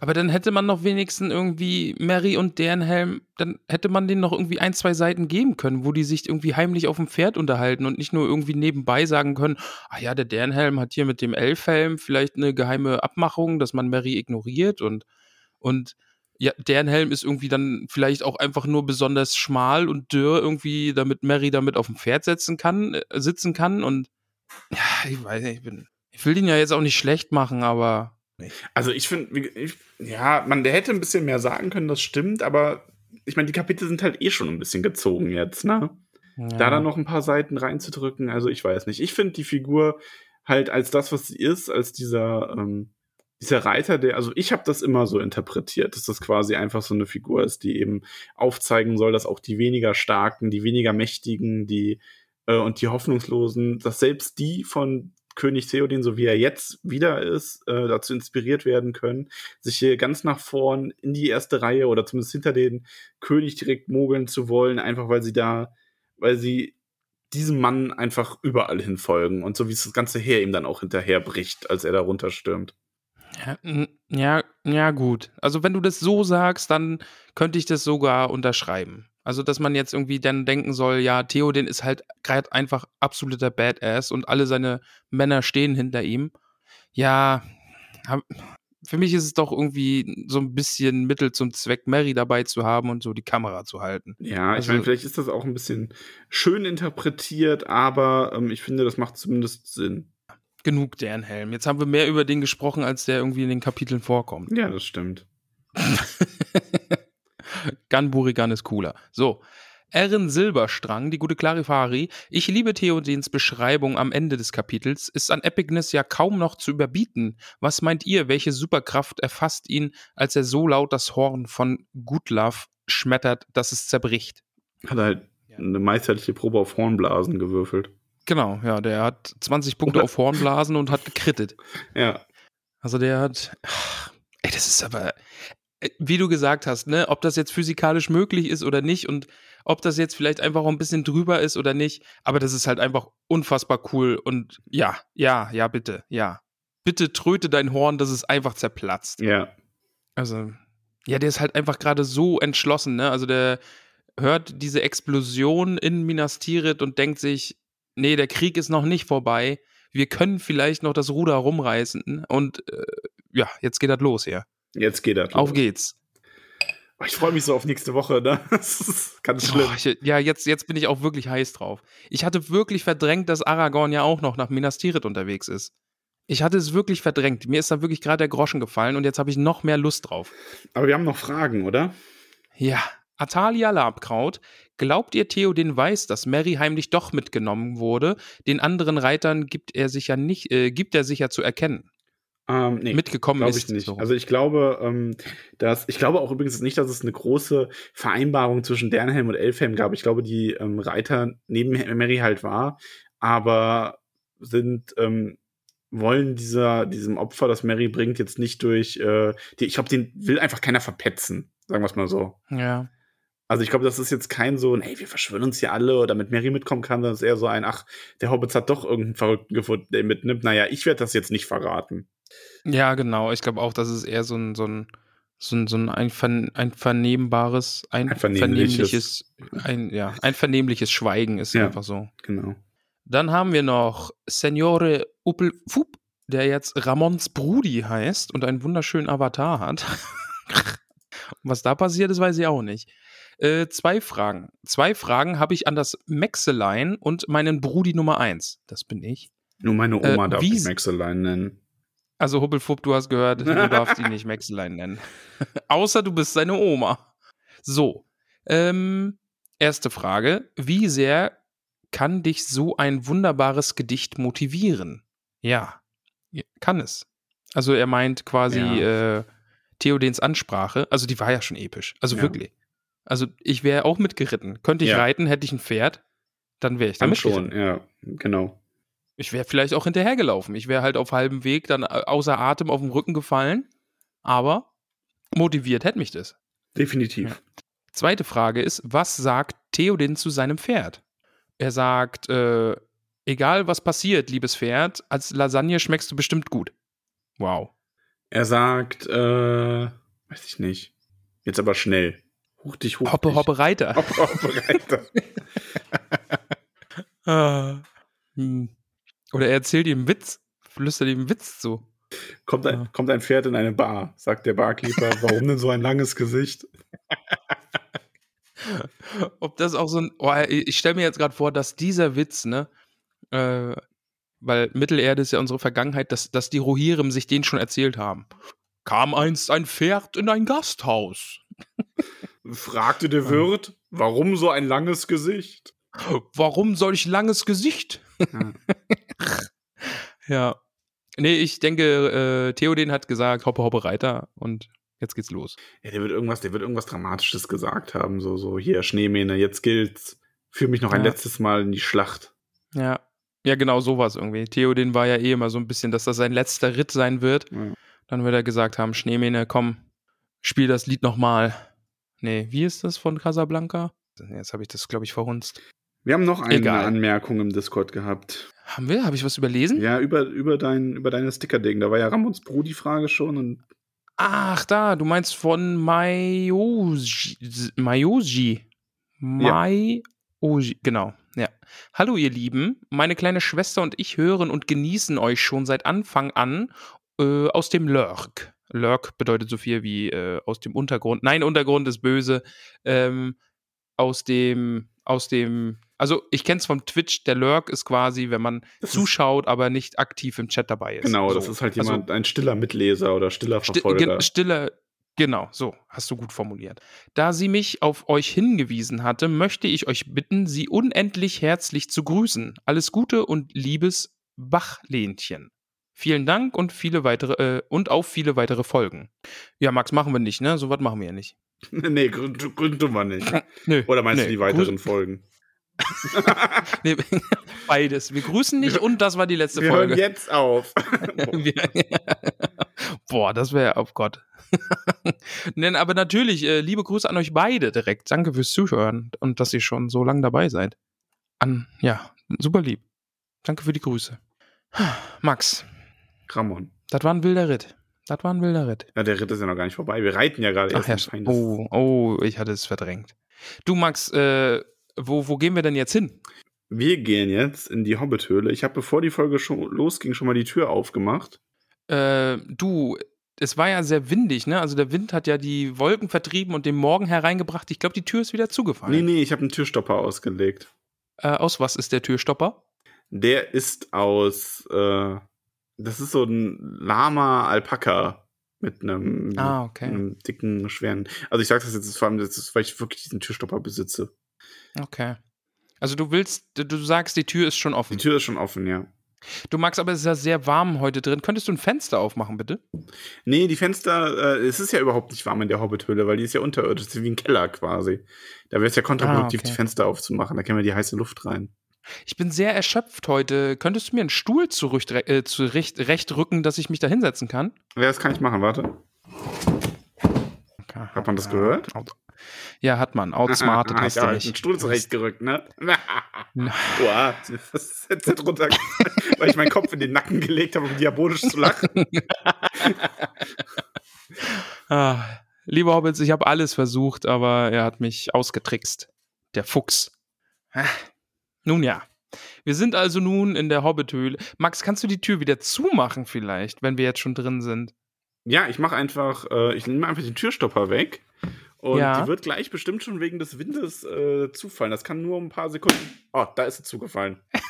Aber dann hätte man noch wenigstens irgendwie Mary und Dernhelm, dann hätte man denen noch irgendwie ein, zwei Seiten geben können, wo die sich irgendwie heimlich auf dem Pferd unterhalten und nicht nur irgendwie nebenbei sagen können, ah ja, der Dernhelm hat hier mit dem Elfhelm vielleicht eine geheime Abmachung, dass man Mary ignoriert und, und ja, Dernhelm ist irgendwie dann vielleicht auch einfach nur besonders schmal und dürr irgendwie, damit Mary damit auf dem Pferd setzen kann, äh, sitzen kann und ja, ich weiß nicht, ich bin, ich will den ja jetzt auch nicht schlecht machen, aber Also ich finde, ja, man, der hätte ein bisschen mehr sagen können, das stimmt, aber ich meine, die Kapitel sind halt eh schon ein bisschen gezogen jetzt, ne? ja. Da dann noch ein paar Seiten reinzudrücken, also ich weiß nicht. Ich finde die Figur halt als das, was sie ist, als dieser, ähm, dieser Reiter, der, also ich habe das immer so interpretiert, dass das quasi einfach so eine Figur ist, die eben aufzeigen soll, dass auch die weniger starken, die weniger mächtigen, die äh, und die hoffnungslosen, dass selbst die von König Theoden, so wie er jetzt wieder ist, äh, dazu inspiriert werden können, sich hier ganz nach vorn in die erste Reihe oder zumindest hinter den König direkt mogeln zu wollen, einfach weil sie da, weil sie diesem Mann einfach überall hinfolgen und so wie es das ganze Heer ihm dann auch hinterher bricht, als er da runterstürmt. Ja, ja, ja, gut. Also wenn du das so sagst, dann könnte ich das sogar unterschreiben. Also, dass man jetzt irgendwie dann denken soll, ja, Theoden ist halt gerade einfach absoluter Badass und alle seine Männer stehen hinter ihm. Ja, für mich ist es doch irgendwie so ein bisschen Mittel zum Zweck, Mary dabei zu haben und so die Kamera zu halten. Ja, ich also, meine, vielleicht ist das auch ein bisschen schön interpretiert, aber ähm, ich finde, das macht zumindest Sinn. Genug deren Helm. Jetzt haben wir mehr über den gesprochen, als der irgendwie in den Kapiteln vorkommt. Ja, das stimmt. Gun Burigan ist cooler. So. Erin Silberstrang, die gute Clarifari. Ich liebe Theodens Beschreibung am Ende des Kapitels. Ist an Epicness ja kaum noch zu überbieten. Was meint ihr, welche Superkraft erfasst ihn, als er so laut das Horn von Goodlove schmettert, dass es zerbricht? Hat er halt eine meisterliche Probe auf Hornblasen gewürfelt. Genau, ja, der hat 20 Punkte auf Hornblasen und hat gekrittet. Ja. Also der hat. Ach, ey, das ist aber. Äh, wie du gesagt hast, ne, ob das jetzt physikalisch möglich ist oder nicht und ob das jetzt vielleicht einfach auch ein bisschen drüber ist oder nicht, aber das ist halt einfach unfassbar cool und ja, ja, ja, bitte, ja. Bitte tröte dein Horn, dass es einfach zerplatzt. Ja. Also, ja, der ist halt einfach gerade so entschlossen, ne? Also der hört diese Explosion in Minas Tirith und denkt sich, nee, der Krieg ist noch nicht vorbei. Wir können vielleicht noch das Ruder rumreißen und äh, ja, jetzt geht das los hier. Jetzt geht das. Auf geht's. Oh, ich freue mich so auf nächste Woche, ne? Das ist ganz schlimm. Oh, ich, ja, jetzt, jetzt bin ich auch wirklich heiß drauf. Ich hatte wirklich verdrängt, dass Aragorn ja auch noch nach Minas Tirith unterwegs ist. Ich hatte es wirklich verdrängt. Mir ist da wirklich gerade der Groschen gefallen und jetzt habe ich noch mehr Lust drauf. Aber wir haben noch Fragen, oder? Ja. Atalia Labkraut, glaubt ihr Theoden weiß, dass Mary heimlich doch mitgenommen wurde? Den anderen Reitern gibt er sich ja nicht, äh, gibt er sich ja zu erkennen. Ähm, nee, mitgekommen glaube ich nicht. So. Also ich glaube, ähm, dass ich glaube auch übrigens nicht, dass es eine große Vereinbarung zwischen Dernhelm und Elfhelm gab. Ich glaube, die ähm, Reiter neben Mary halt war, aber sind ähm, wollen dieser diesem Opfer, das Mary bringt, jetzt nicht durch. Äh, die, ich glaube, den will einfach keiner verpetzen, sagen wir es mal so. Ja. Also ich glaube, das ist jetzt kein so, hey, wir verschwören uns hier alle oder damit Mary mitkommen kann, das ist eher so ein, ach, der Hobbits hat doch irgendeinen Verrückten gefunden, der mitnimmt. Naja, ich werde das jetzt nicht verraten. Ja, genau. Ich glaube auch, das ist eher so ein, so ein, so ein, so ein, ein, ein vernehmbares, ein, ein vernehmliches, ein, ja, ein vernehmliches Schweigen ist ja, einfach so. Genau. Dann haben wir noch Signore Uppelfup, der jetzt Ramons Brudi heißt und einen wunderschönen Avatar hat. Was da passiert ist, weiß ich auch nicht. Äh, zwei Fragen. Zwei Fragen habe ich an das Maxeline und meinen Brudi Nummer 1. Das bin ich. Nur meine Oma äh, darf ich Maxeline nennen. Also Huppelfupp, du hast gehört, du darfst ihn nicht Maxeline nennen. Außer du bist seine Oma. So. Ähm, erste Frage. Wie sehr kann dich so ein wunderbares Gedicht motivieren? Ja, kann es. Also er meint quasi ja. äh, Theodens Ansprache. Also die war ja schon episch. Also ja. wirklich. Also ich wäre auch mitgeritten. Könnte ich ja. reiten, hätte ich ein Pferd, dann wäre ich da dann schon, ja, genau. Ich wäre vielleicht auch hinterhergelaufen. Ich wäre halt auf halbem Weg dann außer Atem auf dem Rücken gefallen. Aber motiviert hätte mich das. Definitiv. Ja. Zweite Frage ist, was sagt Theodin zu seinem Pferd? Er sagt, äh, egal was passiert, liebes Pferd, als Lasagne schmeckst du bestimmt gut. Wow. Er sagt, äh, weiß ich nicht. Jetzt aber schnell. Huch dich, huch Hoppe, dich. hoppe, Reiter. Hoppe, hoppe, Reiter. ah. hm. Oder er erzählt ihm einen Witz, flüstert ihm einen Witz zu. Kommt ein, ja. kommt ein Pferd in eine Bar, sagt der Barkeeper, warum denn so ein langes Gesicht? Ob das auch so ein. Oh, ich stelle mir jetzt gerade vor, dass dieser Witz, ne, äh, weil Mittelerde ist ja unsere Vergangenheit, dass, dass die Rohirrim sich den schon erzählt haben. Kam einst ein Pferd in ein Gasthaus. Fragte der Wirt, warum so ein langes Gesicht? Warum solch langes Gesicht? Ja. ja. Nee, ich denke, äh, Theoden hat gesagt, hoppe, hoppe, Reiter und jetzt geht's los. Ja, der wird irgendwas, der wird irgendwas Dramatisches gesagt haben, so, so, hier, Schneemähne, jetzt gilt's. Führ mich noch ein ja. letztes Mal in die Schlacht. Ja. Ja, genau sowas irgendwie. Theoden war ja eh immer so ein bisschen, dass das sein letzter Ritt sein wird. Ja. Dann wird er gesagt haben, Schneemähne, komm, spiel das Lied nochmal. Nee, wie ist das von Casablanca? Jetzt habe ich das, glaube ich, verhunzt. Wir haben noch eine Egal. Anmerkung im Discord gehabt. Haben wir? Habe ich was überlesen? Ja, über, über, dein, über deine Sticker-Ding. Da war ja Ramons Brudi-Frage schon und Ach, da, du meinst von Mayoji. Mayoji. Mayoji, genau. Ja. Hallo, ihr Lieben. Meine kleine Schwester und ich hören und genießen euch schon seit Anfang an äh, aus dem Lurk. Lurk bedeutet so viel wie äh, aus dem Untergrund. Nein, Untergrund ist böse. Ähm, aus dem, aus dem, also ich kenne es vom Twitch, der Lurk ist quasi, wenn man Das zuschaut, aber nicht aktiv im Chat dabei ist. genau, so. das ist halt Also- jemand, ein stiller Mitleser oder stiller Sti Verfolger. gen- stille, genau, so, hast du gut formuliert. Da sie mich auf euch hingewiesen hatte, möchte ich euch bitten, sie unendlich herzlich zu grüßen. Alles Gute und liebes Bachlehnchen. Vielen Dank und viele weitere äh, und auf viele weitere Folgen. Ja, Max, machen wir nicht, ne? So was machen wir ja nicht. nee, gründen tun wir nicht. Nö. Oder meinst nee, du die weiteren Folgen? Nee, beides. Wir grüßen nicht und das war die letzte Wir Folge. hören jetzt auf. Wir, boah, das wäre, oh Gott. Nein, aber natürlich, äh, liebe Grüße an euch beide direkt. Danke fürs Zuhören und dass ihr schon so lange dabei seid. An, ja, super lieb. Danke für die Grüße. Max, Ramon. das war ein wilder Ritt. Das war ein wilder Ritt. Ja, der Ritt ist ja noch gar nicht vorbei. Wir reiten ja gerade Ach erst ja, oh, oh, ich hatte es verdrängt. Du, Max, äh, wo, wo gehen wir denn jetzt hin? Wir gehen jetzt in die Hobbit-Höhle. Ich habe, bevor die Folge schon losging, schon mal die Tür aufgemacht. Äh, du, es war ja sehr windig, ne? Also der Wind hat ja die Wolken vertrieben und den Morgen hereingebracht. Ich glaube, die Tür ist wieder zugefallen. Nee, nee, ich habe einen Türstopper ausgelegt. Äh, aus was ist der Türstopper? Der ist aus, äh, das ist so ein Lama-Alpaka mit einem, Ah, okay. einem dicken, schweren. Also ich sage das jetzt vor allem, ist, weil ich wirklich diesen Türstopper besitze. Okay. Also du willst, du- sagst, die Tür ist schon Die offen. Tür ist schon offen, ja. Du magst aber, es ist ja sehr warm heute drin. Könntest du ein Fenster aufmachen, bitte? Nee, die Fenster, äh, es ist ja überhaupt nicht warm in der Hobbit-Höhle, weil die ist ja unterirdisch, das ist wie ein Keller quasi. Da wäre es ja kontraproduktiv, Ah, okay. die Fenster aufzumachen. Da käme ja die heiße Luft rein. Ich bin sehr erschöpft heute. Könntest du mir einen Stuhl zurecht, äh, zurecht recht rücken, dass ich mich da hinsetzen kann? Ja, das kann ich machen, warte. Hat man das gehört? Ja, hat man. Outsmartet Ah, hast ich du nicht. den Stuhl zurechtgerückt, ne? Boah, was ist jetzt da drunter? Weil ich meinen Kopf in den Nacken gelegt habe, um diabolisch zu lachen. Ah, lieber Hobbits, ich habe alles versucht, aber er hat mich ausgetrickst. Der Fuchs. Nun ja. Wir sind also nun in der Hobbithöhle. Max, kannst du die Tür wieder zumachen vielleicht, wenn wir jetzt schon drin sind? Ja, ich mache einfach, äh, ich nehme einfach den Türstopper weg. Und Ja. die wird gleich bestimmt schon wegen des Windes äh, zufallen. Das kann nur um ein paar Sekunden. Oh, da ist sie zugefallen.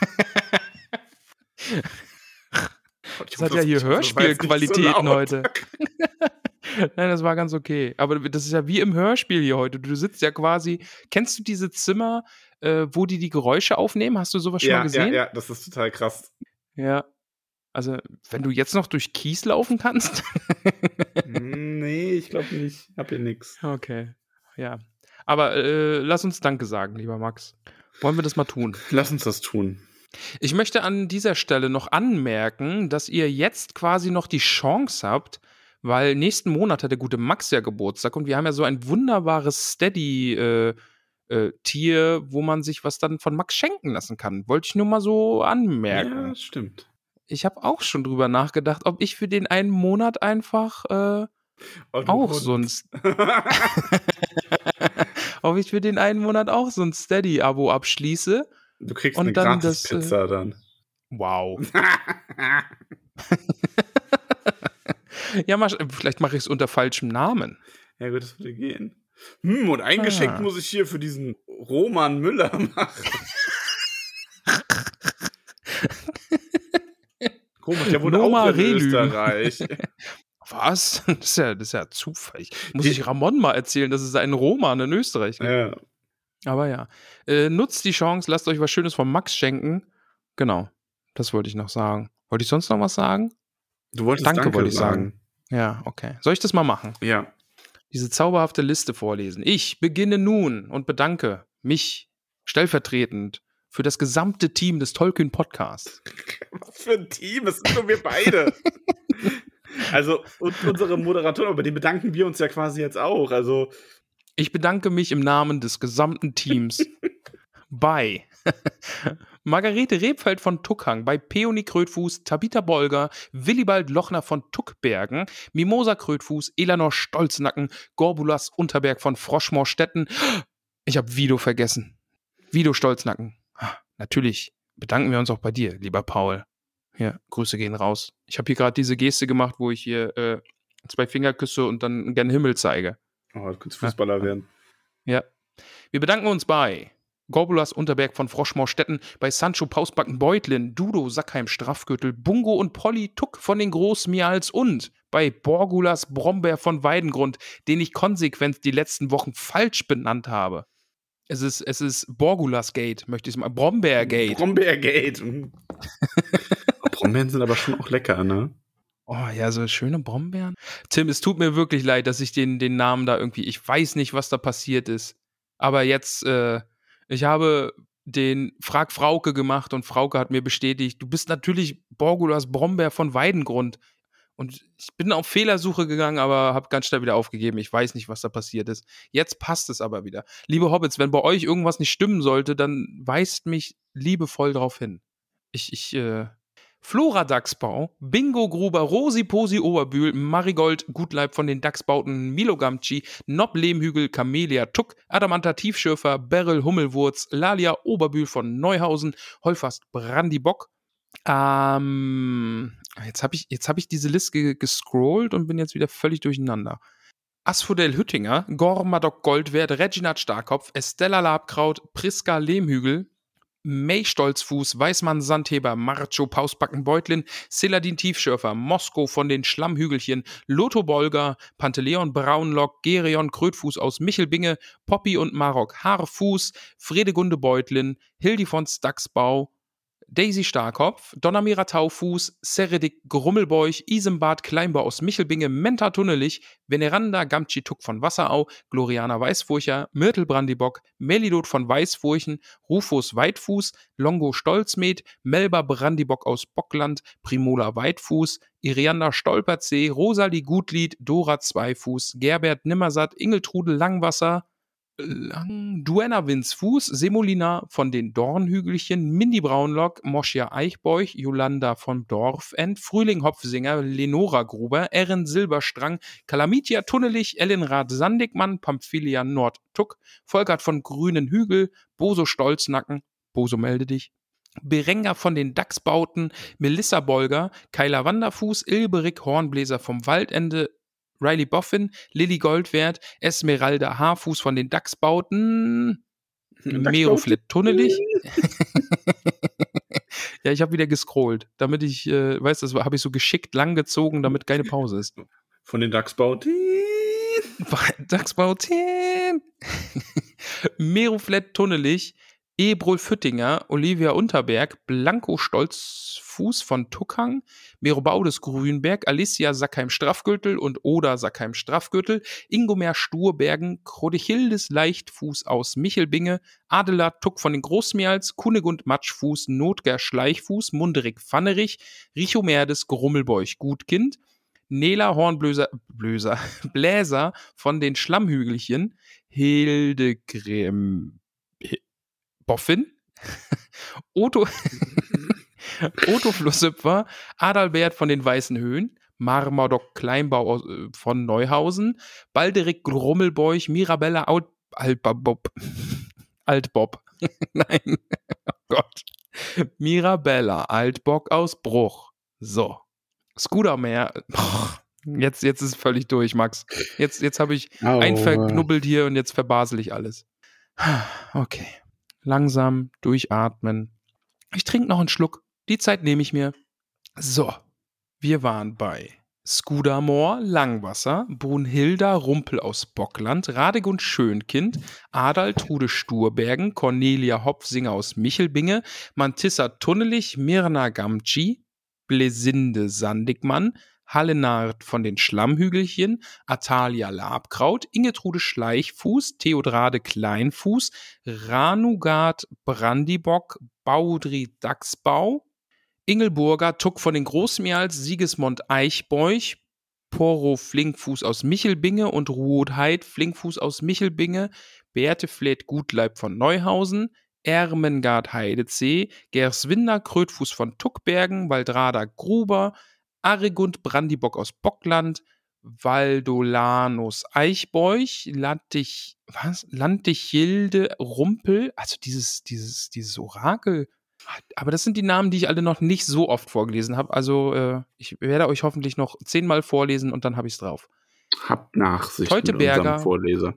Gott, Das hat ja hier so Hörspielqualitäten laut. heute. Nein, das war ganz okay. Aber das ist ja wie im Hörspiel hier heute. Du sitzt ja quasi. Kennst du diese Zimmer, äh, wo die die Geräusche aufnehmen? Hast du sowas schon mal Ja, gesehen? ja, ja, das ist total krass. Ja. Also, wenn du jetzt noch durch Kies laufen kannst. Hm, nee, ich glaube nicht. Hab hier nix. okay. Ja. Aber äh, lass uns Danke sagen, lieber Max. Wollen wir das mal tun? Lass uns das tun. Ich möchte an dieser Stelle noch anmerken, dass ihr jetzt quasi noch die Chance habt, weil nächsten Monat hat der gute Max ja Geburtstag und wir haben ja so ein wunderbares Steady-Tier, äh, Tier, wo man sich was dann von Max schenken lassen kann. Wollte ich nur mal so Ja, anmerken. das stimmt. Ich habe auch schon drüber nachgedacht, ob ich für den einen Monat einfach äh, Oh, auch Hund. so ein ob ich für den einen Monat auch so ein Steady-Abo abschließe. du kriegst Und eine dann das, äh, Gratis-Pizza dann. Wow. Ja, mach, vielleicht mache ich es unter falschem Namen. ja, gut, das würde gehen. Hm, und ein Ah. Geschenk muss ich hier für diesen Roman Müller machen. Komisch, der wurde Noma auch in Relü. Österreich. Was? Das ist ja, das ist ja zufällig. Muss Die- ich Ramon mal erzählen, dass es einen Roman in Österreich gibt. ja. Aber ja. Äh, nutzt die Chance, lasst euch was Schönes von Max schenken. Genau. Das wollte ich noch sagen. Wollte ich sonst noch was sagen? Du wolltest Danke, Danke, wollte ich sagen. Ja, okay. Soll ich das mal machen? Ja. Diese zauberhafte Liste vorlesen. Ich beginne nun und bedanke mich stellvertretend für das gesamte Team des Tolkien Podcasts. Was für ein Team, es sind nur wir beide. also, und unsere Moderatoren, aber den bedanken wir uns ja quasi jetzt auch. Also, Ich bedanke mich im Namen des gesamten Teams bei Margarete Rebfeld von Tuckhang, bei Peony Krötfuß, Tabitha Bolger, Willibald Lochner von Tuckbergen, Mimosa Krötfuß, Elanor Stolznacken, Gorbulas Unterberg von Froschmorstetten. Ich habe Vido vergessen. Vido Stolznacken. Ah, natürlich bedanken wir uns auch bei dir, lieber Paul. Ja, Grüße gehen raus. Ich habe hier gerade diese Geste gemacht, wo ich hier äh, zwei Finger küsse und dann gern Himmel zeige. Oh, du könntest Fußballer ja. werden. Ja. Wir bedanken uns bei Gorbulas Unterberg von Froschmorstetten, bei Sancho Pausbacken Beutlin, Dudo Sackheim Straffgürtel, Bungo und Polly Tuck von den Großmials und bei Borgulas Brombeer von Weidengrund, den ich konsequent die letzten Wochen falsch benannt habe. Es ist, es ist Borgulas Gate, möchte ich es mal. Brombeer Gate. Brombeer Gate. Brombeeren sind aber schon auch lecker, ne? Oh ja, so schöne Brombeeren. Tim, es tut mir wirklich leid, dass ich den, den Namen da irgendwie, ich weiß nicht, was da passiert ist. Aber jetzt, äh, ich habe den Frag Frauke gemacht und Frauke hat mir bestätigt, du bist natürlich Borgulas Brombeer von Weidengrund. Und ich bin auf Fehlersuche gegangen, aber habe ganz schnell wieder aufgegeben. Ich weiß nicht, was da passiert ist. Jetzt passt es aber wieder. Liebe Hobbits, wenn bei euch irgendwas nicht stimmen sollte, dann weist mich liebevoll darauf hin. Ich, ich, äh, Flora Dachsbau, Bingo Gruber, Rosi Posi Oberbühl, Marigold Gutleib von den Dachsbauten, Milo Gamci, Nob Lehmhügel, Camelia Tuck, Adamanta Tiefschürfer, Beryl Hummelwurz, Lalia Oberbühl von Neuhausen, Holfast Brandibock. Ähm, jetzt habe ich, hab ich diese Liste gescrollt und bin jetzt wieder völlig durcheinander. Asphodel Hüttinger, Gormadok Goldwert, Reginald Starkopf, Estella Labkraut, Priska Lehmhügel, May Stolzfuß, Weißmann Sandheber, Marcho Pausbacken Beutlin, Seladin Tiefschürfer, Mosko von den Schlammhügelchen, Lotho Bolger, Panteleon Braunlock, Gerion Krötfuß aus Michelbinge, Poppy und Marok Haarfuß, Fredegunde Beutlin, Hildi von Staxbau, Daisy Starkopf, Donnermira Taufuß, Seredik Grummelbeuch, Isembad Kleinbau aus Michelbinge, Menta Tunnelich, Veneranda Gamtschituk von Wasserau, Gloriana Weißfurcher, Myrtel Brandibock, Melidot von Weißfurchen, Rufus Weitfuß, Longo Stolzmed, Melba Brandibock aus Bockland, Primola Weitfuß, Irianda Stolperzee, Rosalie Gutlied, Dora Zweifuß, Gerbert Nimmersatt, Ingeltrude Langwasser, Lang, Duenna Winsfuß, Semolina von den Dornhügelchen, Mindy Braunlock, Moschia Eichbeuch, Jolanda von Dorfend, Frühling Hopfsinger, Lenora Gruber, Erin Silberstrang, Kalamitia Tunnelich, Ellenrad Sandigmann, Pamphilia Nordtuck, Volkert von Grünen Hügel, Boso Stolznacken, Boso melde dich, Berenger von den Dachsbauten, Melissa Bolger, Keiler Wanderfuß, Ilberik Hornbläser vom Waldende, Riley Boffin, Lilly Goldwert, Esmeralda Haarfuß von den Dachsbauten, Meroflit Tunnelich. ja, ich habe wieder gescrollt, damit ich, äh, weißt du, das habe ich so geschickt langgezogen, damit keine Pause ist. Von den Dachsbauten. Dachsbauten. Meroflet Tunnelich, Ebrol Füttinger, Olivia Unterberg, Blanco Stolzfuß von Tuckhang, Merobaudes Grünberg, Alicia Sackheim-Straffgürtel und Oda Sackheim-Straffgürtel, Ingomer Sturbergen, Krodichildes Leichtfuß aus Michelbinge, Adela Tuck von den Großmials, Kunegund Matschfuß, Notger Schleichfuß, Munderig Pfannerich, Richomerdes Grummelbeuch Gutkind, Nela Hornblöser, Blöser, Bläser von den Schlammhügelchen, Hildegrim, Boffin, Otto, Otto Flusshüpfer, Adalbert von den Weißen Höhen, Marmadoc Kleinbau äh, von Neuhausen, Balderik Grummelbeuch, Mirabella Alt, Altbob, Altbob, nein, oh Gott, Mirabella Altbock aus Bruch. So, Scootermeer, jetzt, jetzt ist es völlig durch, Max. Jetzt, jetzt habe ich oh. ein verknubbelt hier und jetzt verbasel ich alles. Okay langsam durchatmen. Ich trinke noch einen Schluck. Die Zeit nehme ich mir. So, wir waren bei Skudamor, Langwasser, Brunhilda Rumpel aus Bockland, Radegund Schönkind, Adaltrude Sturbergen, Cornelia Hopfsinger aus Michelbinge, Mantissa Tunnelich, Mirna Gamci, Blesinde Sandigmann, Hallenard von den Schlammhügelchen, Atalia Labkraut, Ingetrude Schleichfuß, Theodrade Kleinfuß, Ranugard Brandibock, Baudri Dachsbau, Ingelburger Tuck von den Großmials, Siegesmund Eichbeuch, Poro Flinkfuß aus Michelbinge und Ruotheit Flinkfuß aus Michelbinge, Beate Gutleib von Neuhausen, Ermengard Heidezee, Gerswinder Krötfuß von Tuckbergen, Waldrada Gruber, Arigund Brandibock aus Bockland, Valdolanus Eichbeuch, Lantich, was? Lantichilde Rumpel, also dieses, dieses, dieses Orakel. Aber das sind die Namen, die ich alle noch nicht so oft vorgelesen habe. Also äh, ich werde euch hoffentlich noch zehnmal vorlesen und dann habe ich es drauf. Habt Nachsicht Teuteberger. mit unserem Vorleser.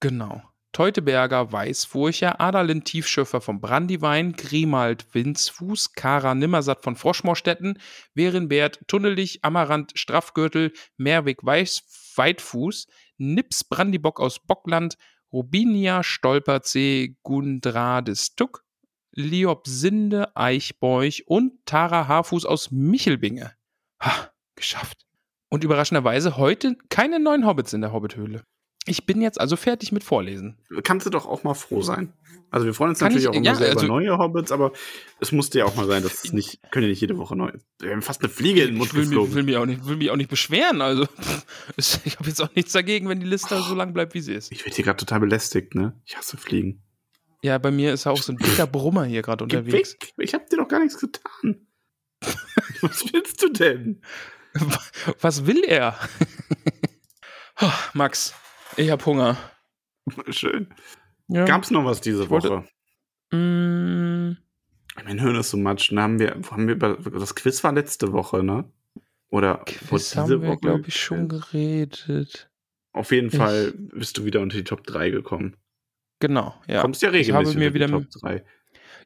Genau. Teuteberger, Weißfurcher, Adalin Tiefschiffer vom Brandywein, Grimald Winzfuß, Kara Nimmersatt von Froschmorstetten, Werenbert Tunnelich, Amarant Straffgürtel, Merwig Weiß, Weitfuß, Nips Brandibock aus Bockland, Rubinia Stolperzee, Gundrades Tuck, Liobsinde Eichbeuch und Tara Haarfuß aus Michelbinge. Ha, geschafft. Und überraschenderweise heute keine neuen Hobbits in der Hobbithöhle. Ich bin jetzt also fertig mit Vorlesen. Kannst du doch auch mal froh sein. Also wir freuen uns Kann natürlich ich- auch immer ja, sehr also- über neue Hobbits, aber es musste ja auch mal sein, dass es nicht, können ja nicht jede Woche neu. Wir haben fast eine Fliege in den Mund Ich will, mich, geflogen. will, mich auch nicht, will mich auch nicht beschweren. Also, ich habe jetzt auch nichts dagegen, wenn die Liste so lang bleibt, wie sie ist. Ich werde hier gerade total belästigt, ne? Ich hasse Fliegen. Ja, bei mir ist auch so ein dicker Brummer hier gerade unterwegs. weg! Ich habe dir doch gar nichts getan. Was willst du denn? Was will er? Oh, Max, ich habe Hunger. Schön. Ja. Gab's noch was diese wollte- Woche? Mm, Mein Hirn ist so matsch. Dann haben wir, haben wir über, das Quiz war letzte Woche, ne? Oder Quiz haben wir, glaube ich, schon geredet. Auf jeden Ich- Fall bist du wieder unter die Top 3 gekommen. Genau, ja. Kommst ja regelmäßig unter wieder die Top 3.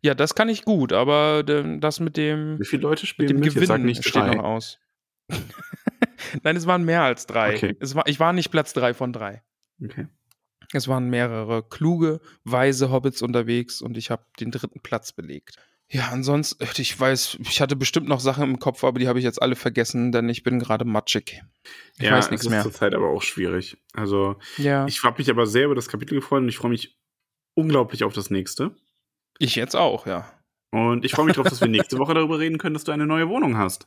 Ja, das kann ich gut, aber ähm, das mit dem, Wie viele Leute mit spielen dem mit? Sag Gewinnen nicht steht noch drei. aus. Nein, es waren mehr als drei. Okay. Es war, ich war nicht Platz drei von drei. Okay. Es waren mehrere kluge, weise Hobbits unterwegs und ich habe den dritten Platz belegt. Ja, ansonsten, ich weiß, ich hatte bestimmt noch Sachen im Kopf, aber die habe ich jetzt alle vergessen, denn ich bin gerade matschig. Ich ja, weiß nichts ist mehr. zurzeit aber auch schwierig. Also, Ja, ich habe mich aber sehr über das Kapitel gefreut und ich freue mich unglaublich auf das nächste. ich jetzt auch, ja. Und ich freue mich darauf, dass wir nächste Woche darüber reden können, dass du eine neue Wohnung hast.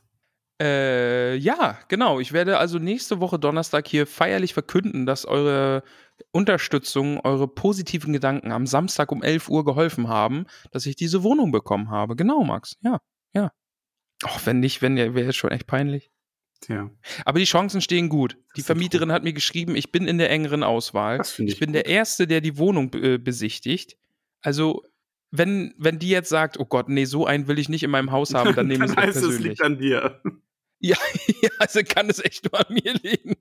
Äh, ja, genau. Ich werde also nächste Woche Donnerstag hier feierlich verkünden, dass eure Unterstützung, eure positiven Gedanken am Samstag um 11 Uhr geholfen haben, dass ich diese Wohnung bekommen habe. Genau, Max. Ja, ja. Auch wenn nicht, wenn wäre es schon echt peinlich. Tja, Aber die Chancen stehen gut. Die Vermieterin hat mir geschrieben, ich bin in der engeren Auswahl. das ich. Ich bin gut. der Erste, der die Wohnung äh, besichtigt. Also, wenn, wenn die jetzt sagt, oh Gott, nee, so einen will ich nicht in meinem Haus haben, dann nehme ich es persönlich. liegt an dir. Ja, ja, also kann es echt nur an mir liegen.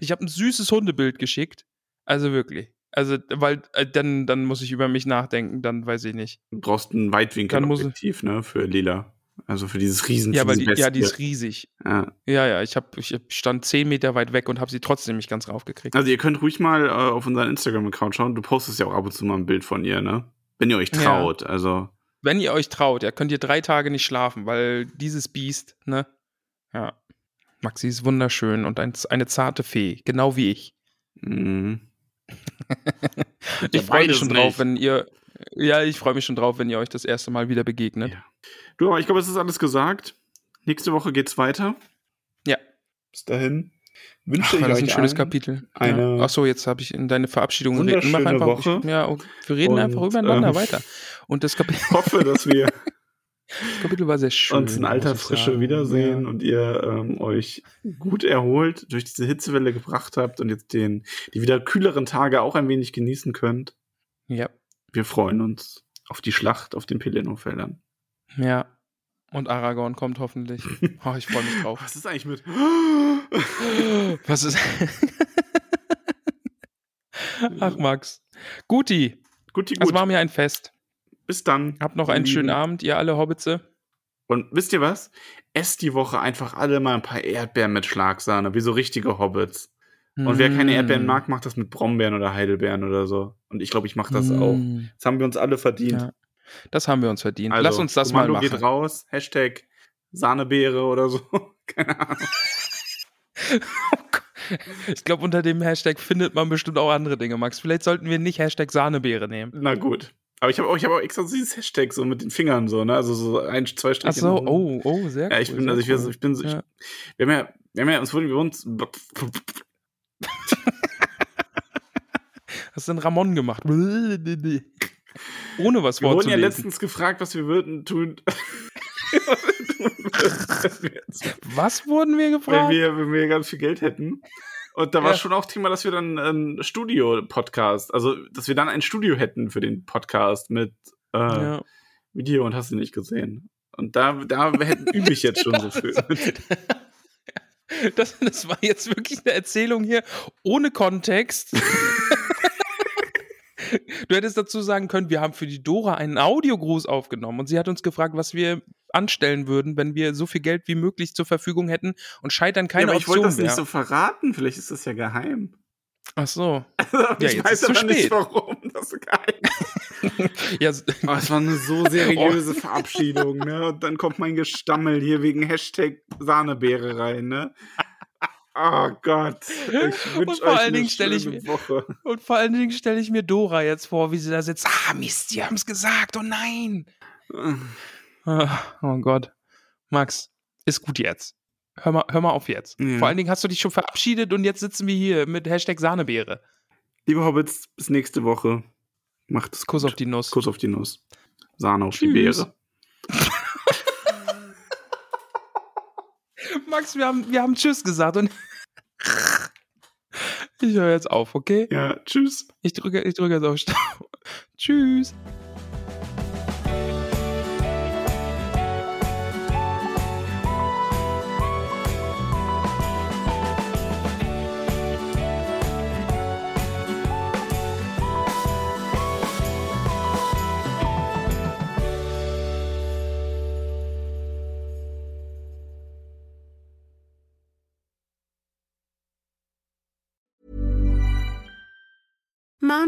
Ich habe ein süßes Hundebild geschickt. Also wirklich. Also, weil äh, dann, dann muss ich über mich nachdenken, dann weiß ich nicht. Du brauchst ein Weitwinkelobjektiv, ne, für Lila. Also für dieses Riesen. Ja, weil die, ja, die ist riesig. Ja. Ja, ja, ich, hab, ich stand zehn Meter weit weg und habe sie trotzdem nicht ganz raufgekriegt. Also ihr könnt ruhig mal äh, auf unseren Instagram-Account schauen. Du postest ja auch ab und zu mal ein Bild von ihr, ne? Wenn ihr euch Ja. traut. Also Wenn ihr euch traut, ja, könnt ihr drei Tage nicht schlafen, weil dieses Biest, ne? Ja. Maxi ist wunderschön und ein, eine zarte Fee, genau wie ich. mh. Ich freue mich schon drauf, nicht. wenn ihr. Ja, ich freue mich schon drauf, wenn ihr euch das erste Mal wieder begegnet. Ja. Du, aber ich glaube, es ist alles gesagt. Nächste Woche geht's weiter. Ja. Bis dahin. Ach, Wünsche ich war das euch ein schönes allen Kapitel. eine ja. Achso, jetzt habe ich in deine Verabschiedung geredet. Mach einfach. Woche. Ich, ja, wir reden Und, einfach übereinander ähm, weiter. Und das Kapitel, Ich hoffe, dass wir das Kapitel war sehr schön. uns in alter Frische wiedersehen Ja. und ihr ähm, euch gut erholt durch diese Hitzewelle gebracht habt und jetzt den, die wieder kühleren Tage auch ein wenig genießen könnt. Ja, Wir freuen uns auf die Schlacht auf den Pelennor-Feldern. ja. Und Aragorn kommt hoffentlich. Oh, ich freue mich drauf. Was ist eigentlich mit. Was ist. Ach, Max. Guti, Guti, es gut. war mir ein Fest. Bis dann. Habt noch einen schönen. Abend, ihr alle Hobbitze. Und wisst ihr was? Esst die Woche einfach alle mal ein paar Erdbeeren mit Schlagsahne, wie so richtige Hobbits. Und wer keine Erdbeeren Mm. mag, macht das mit Brombeeren oder Heidelbeeren oder so. Und ich glaube, ich mache das auch. Mm. Das haben wir uns alle verdient. Ja. Das haben wir uns verdient. Also, Lass uns das Kommando mal machen. geht raus. Hashtag Sahnebeere oder so. Keine Ahnung. Ich glaube, unter dem Hashtag findet man bestimmt auch andere Dinge, Max. Vielleicht sollten wir nicht Hashtag Sahnebeere nehmen. Na gut. Aber ich habe auch, ich hab auch extra so dieses Hashtag so mit den Fingern so, ne? Also so ein, zwei Striche. Ach so, nach oh, oh, sehr Ja, ich cool, bin, also ich, cool. ich bin so, ich, Ja. wir haben ja, wir haben ja, uns wurden wir uns, Hast du einen Ramon gemacht? ohne was Wir wurden vorzulesen. ja letztens gefragt, was wir würden tun. was wurden wir wenn gefragt? wir, wenn wir ganz viel Geld hätten. Und da war Ja. schon auch Thema, dass wir dann ein Studio-Podcast, also dass wir dann ein Studio hätten für den Podcast mit äh, ja. Video und hast du nicht gesehen. Und da, da hätten übe ich jetzt schon so viel. Das, das war jetzt wirklich eine Erzählung hier ohne Kontext. Du hättest dazu sagen können, wir haben für die Dora einen Audiogruß aufgenommen und sie hat uns gefragt, was wir anstellen würden, wenn wir so viel Geld wie möglich zur Verfügung hätten und scheitern keine ja, aber ich wollte Option das mehr. nicht so verraten. Vielleicht ist das ja geheim. Ach so. Also, Ja, ich weiß aber nicht, spät. warum das geheim Ja, Oh, es war eine so seriöse Verabschiedung, ne? Und dann kommt mein Gestammel hier wegen Hashtag Sahnebeere rein, ne? Oh Gott. Ich Und wünsche vor euch allen eine Dingen stell ich schöne mir- Woche. und vor allen Dingen stelle ich mir Dora jetzt vor, wie sie da sitzt. Ah, Mist, die haben es gesagt, oh nein. Ah, Oh Gott. Max, ist gut jetzt. Hör mal, hör mal auf jetzt. Ja. Vor allen Dingen hast du dich schon verabschiedet und jetzt sitzen wir hier mit Hashtag Sahnebeere. Liebe Hobbits, bis nächste Woche. Macht es Kuss gut. auf die Nuss. Kuss auf die Nuss. Sahne auf die Tschüss. Beere. Max, wir haben, wir haben Tschüss gesagt und ich höre jetzt auf, okay? Ja, tschüss. Ich drücke, ich drücke jetzt auf. Tschüss. on